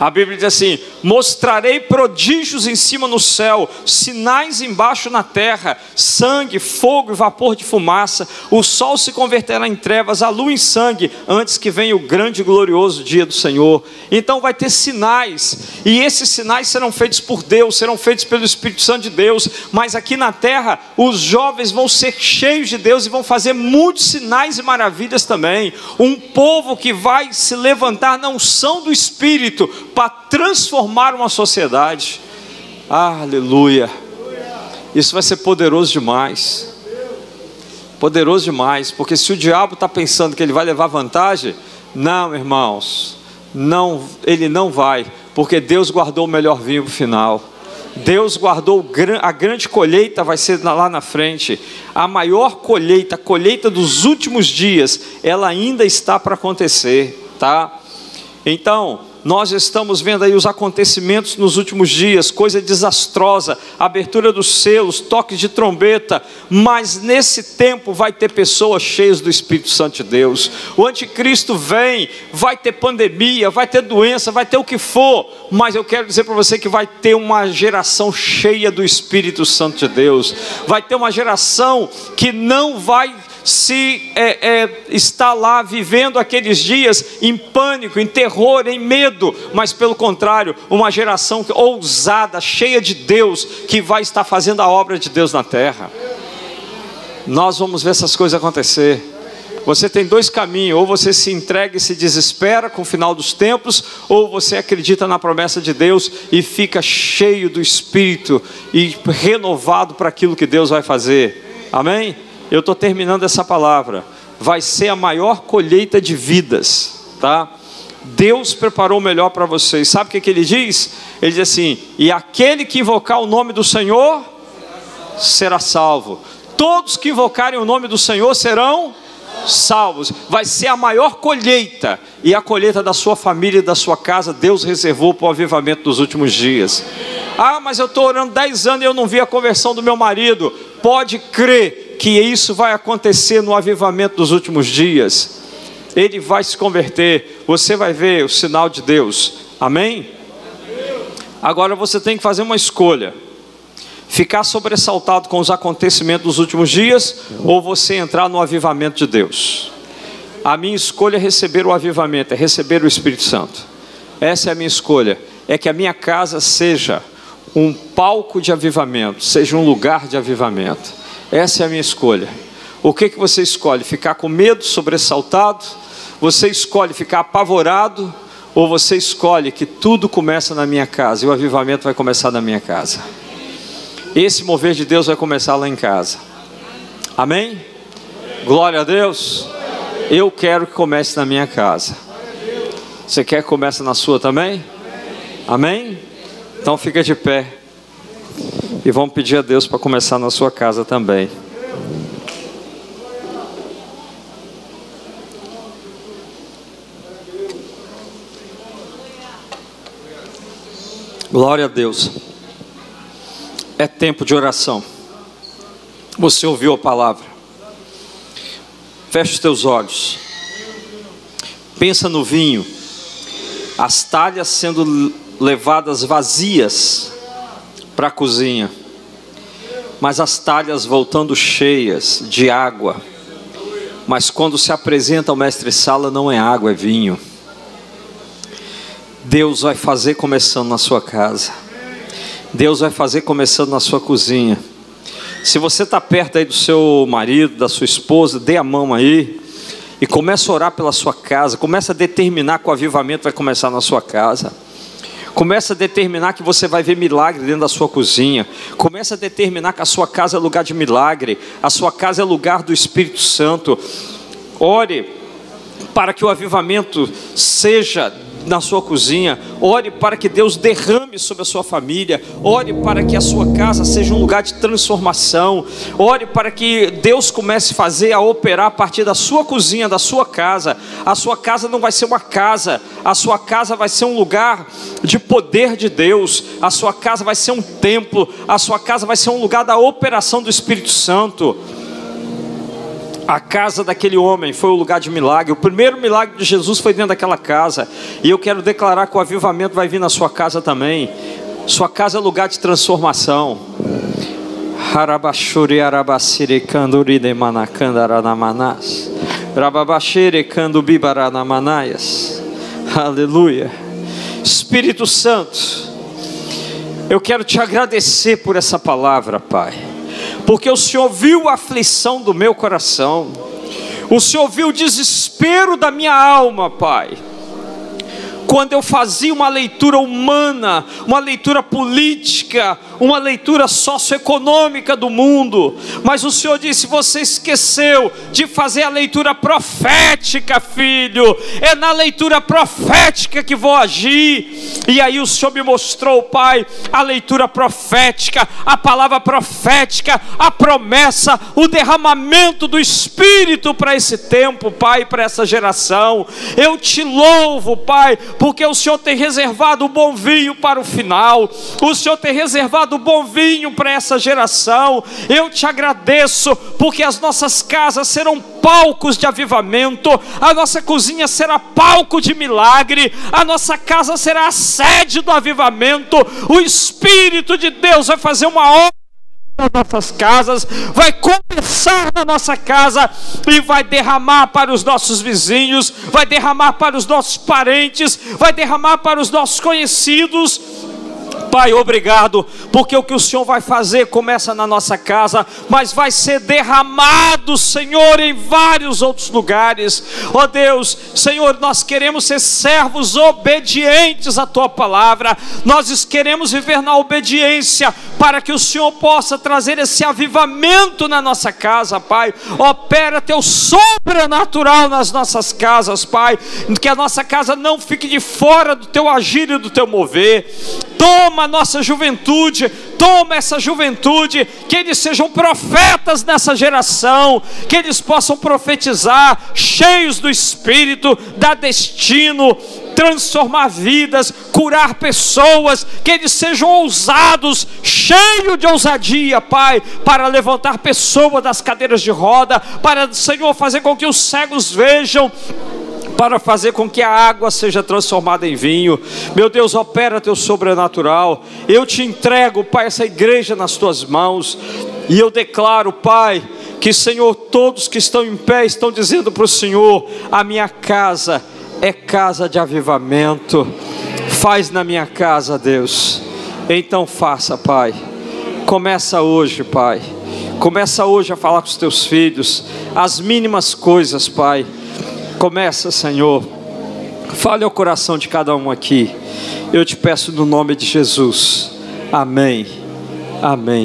A Bíblia diz assim: Mostrarei prodígios em cima no céu, sinais embaixo na terra, sangue, fogo e vapor de fumaça. O sol se converterá em trevas, a lua em sangue, antes que venha o grande e glorioso dia do Senhor. Então vai ter sinais, e esses sinais serão feitos por Deus, serão feitos pelo Espírito Santo de Deus. Mas aqui na terra, os jovens vão ser cheios de Deus e vão fazer muitos sinais e maravilhas também. Um povo que vai se levantar na unção do Espírito para transformar uma sociedade. aleluia. Isso vai ser poderoso demais. Poderoso demais, porque se o diabo está pensando que ele vai levar vantagem, não, irmãos, não, ele não vai, porque Deus guardou o melhor vinho para o final. Deus guardou a grande colheita, vai ser lá na frente. A maior colheita, a colheita dos últimos dias, ela ainda está para acontecer, tá? Então, nós estamos vendo aí os acontecimentos nos últimos dias, coisa desastrosa, abertura dos selos, toques de trombeta, mas nesse tempo vai ter pessoas cheias do Espírito Santo de Deus. O anticristo vem, vai ter pandemia, vai ter doença, vai ter o que for, mas eu quero dizer para você que vai ter uma geração cheia do Espírito Santo de Deus. Vai ter uma geração que não vai se é, é, está lá vivendo aqueles dias em pânico, em terror, em medo, mas pelo contrário, uma geração ousada, cheia de Deus, que vai estar fazendo a obra de Deus na terra. Nós vamos ver essas coisas acontecer. Você tem dois caminhos: ou você se entrega e se desespera com o final dos tempos, ou você acredita na promessa de Deus e fica cheio do Espírito e renovado para aquilo que Deus vai fazer. Amém? Eu estou terminando essa palavra. Vai ser a maior colheita de vidas, tá? Deus preparou o melhor para vocês. Sabe o que, que ele diz? Ele diz assim: e aquele que invocar o nome do Senhor será salvo. Todos que invocarem o nome do Senhor serão salvos. Vai ser a maior colheita. E a colheita da sua família e da sua casa, Deus reservou para o avivamento dos últimos dias. Ah, mas eu estou orando 10 anos e eu não vi a conversão do meu marido. Pode crer que isso vai acontecer no avivamento dos últimos dias. Ele vai se converter, você vai ver o sinal de Deus. Amém? Agora você tem que fazer uma escolha: ficar sobressaltado com os acontecimentos dos últimos dias ou você entrar no avivamento de Deus. A minha escolha é receber o avivamento, é receber o Espírito Santo. Essa é a minha escolha, é que a minha casa seja um palco de avivamento, seja um lugar de avivamento. Essa é a minha escolha. O que, que você escolhe? Ficar com medo, sobressaltado? Você escolhe ficar apavorado? Ou você escolhe que tudo começa na minha casa e o avivamento vai começar na minha casa? Esse mover de Deus vai começar lá em casa. Amém? Glória a Deus. Eu quero que comece na minha casa. Você quer que comece na sua também? Amém? Então fica de pé. E vamos pedir a Deus para começar na sua casa também. Glória a Deus. É tempo de oração. Você ouviu a palavra. Feche os teus olhos. Pensa no vinho. As talhas sendo levadas vazias para a cozinha, mas as talhas voltando cheias de água. Mas quando se apresenta ao mestre sala, não é água, é vinho. Deus vai fazer começando na sua casa. Deus vai fazer começando na sua cozinha. Se você está perto aí do seu marido, da sua esposa, dê a mão aí e comece a orar pela sua casa. Comece a determinar que o avivamento vai começar na sua casa. Comece a determinar que você vai ver milagre dentro da sua cozinha. Comece a determinar que a sua casa é lugar de milagre. A sua casa é lugar do Espírito Santo. Ore para que o avivamento seja na sua cozinha, ore para que Deus derrame sobre a sua família, ore para que a sua casa seja um lugar de transformação, ore para que Deus comece a fazer, a operar a partir da sua cozinha, da sua casa. A sua casa não vai ser uma casa, a sua casa vai ser um lugar de poder de Deus, a sua casa vai ser um templo, a sua casa vai ser um lugar da operação do Espírito Santo. A casa daquele homem foi o lugar de milagre. O primeiro milagre de Jesus foi dentro daquela casa. E eu quero declarar que o avivamento vai vir na sua casa também. Sua casa é lugar de transformação. Rababashere. Aleluia. Espírito Santo, eu quero te agradecer por essa palavra, Pai porque o Senhor viu a aflição do meu coração, o Senhor viu o desespero da minha alma, Pai quando eu fazia uma leitura humana, uma leitura política, uma leitura socioeconômica do mundo, mas o Senhor disse: você esqueceu de fazer a leitura profética, filho, é na leitura profética que vou agir. E aí o Senhor me mostrou, Pai, a leitura profética, a palavra profética, a promessa, o derramamento do Espírito para esse tempo, Pai, para essa geração. Eu te louvo, Pai, porque o Senhor tem reservado o bom vinho para o final, o Senhor tem reservado o bom vinho para essa geração. Eu te agradeço, porque as nossas casas serão palcos de avivamento, a nossa cozinha será palco de milagre, a nossa casa será a sede do avivamento. O Espírito de Deus vai fazer uma obra nas nossas casas, vai começar na nossa casa e vai derramar para os nossos vizinhos, vai derramar para os nossos parentes, vai derramar para os nossos conhecidos Pai, obrigado, porque o que o Senhor vai fazer começa na nossa casa, mas vai ser derramado, Senhor, em vários outros lugares. Ó oh Deus, Senhor, nós queremos ser servos obedientes à tua palavra, nós queremos viver na obediência, para que o Senhor possa trazer esse avivamento na nossa casa, Pai. Opera teu sobrenatural nas nossas casas, Pai, que a nossa casa não fique de fora do teu agir e do teu mover. Toma a nossa juventude, toma essa juventude, que eles sejam profetas nessa geração, que eles possam profetizar, cheios do Espírito, dar destino, transformar vidas, curar pessoas, que eles sejam ousados, cheios de ousadia, Pai, para levantar pessoas das cadeiras de roda, para, Senhor, fazer com que os cegos vejam para fazer com que a água seja transformada em vinho. Meu Deus, opera teu sobrenatural. Eu te entrego, Pai, essa igreja nas tuas mãos. E eu declaro, Pai, que, Senhor, todos que estão em pé estão dizendo para o Senhor: a minha casa é casa de avivamento. Faz na minha casa, Deus. Então faça, Pai. Começa hoje, Pai. Começa hoje a falar com os teus filhos, as mínimas coisas, Pai Começa, Senhor. Fale ao coração de cada um aqui. Eu te peço no nome de Jesus. Amém. Amém.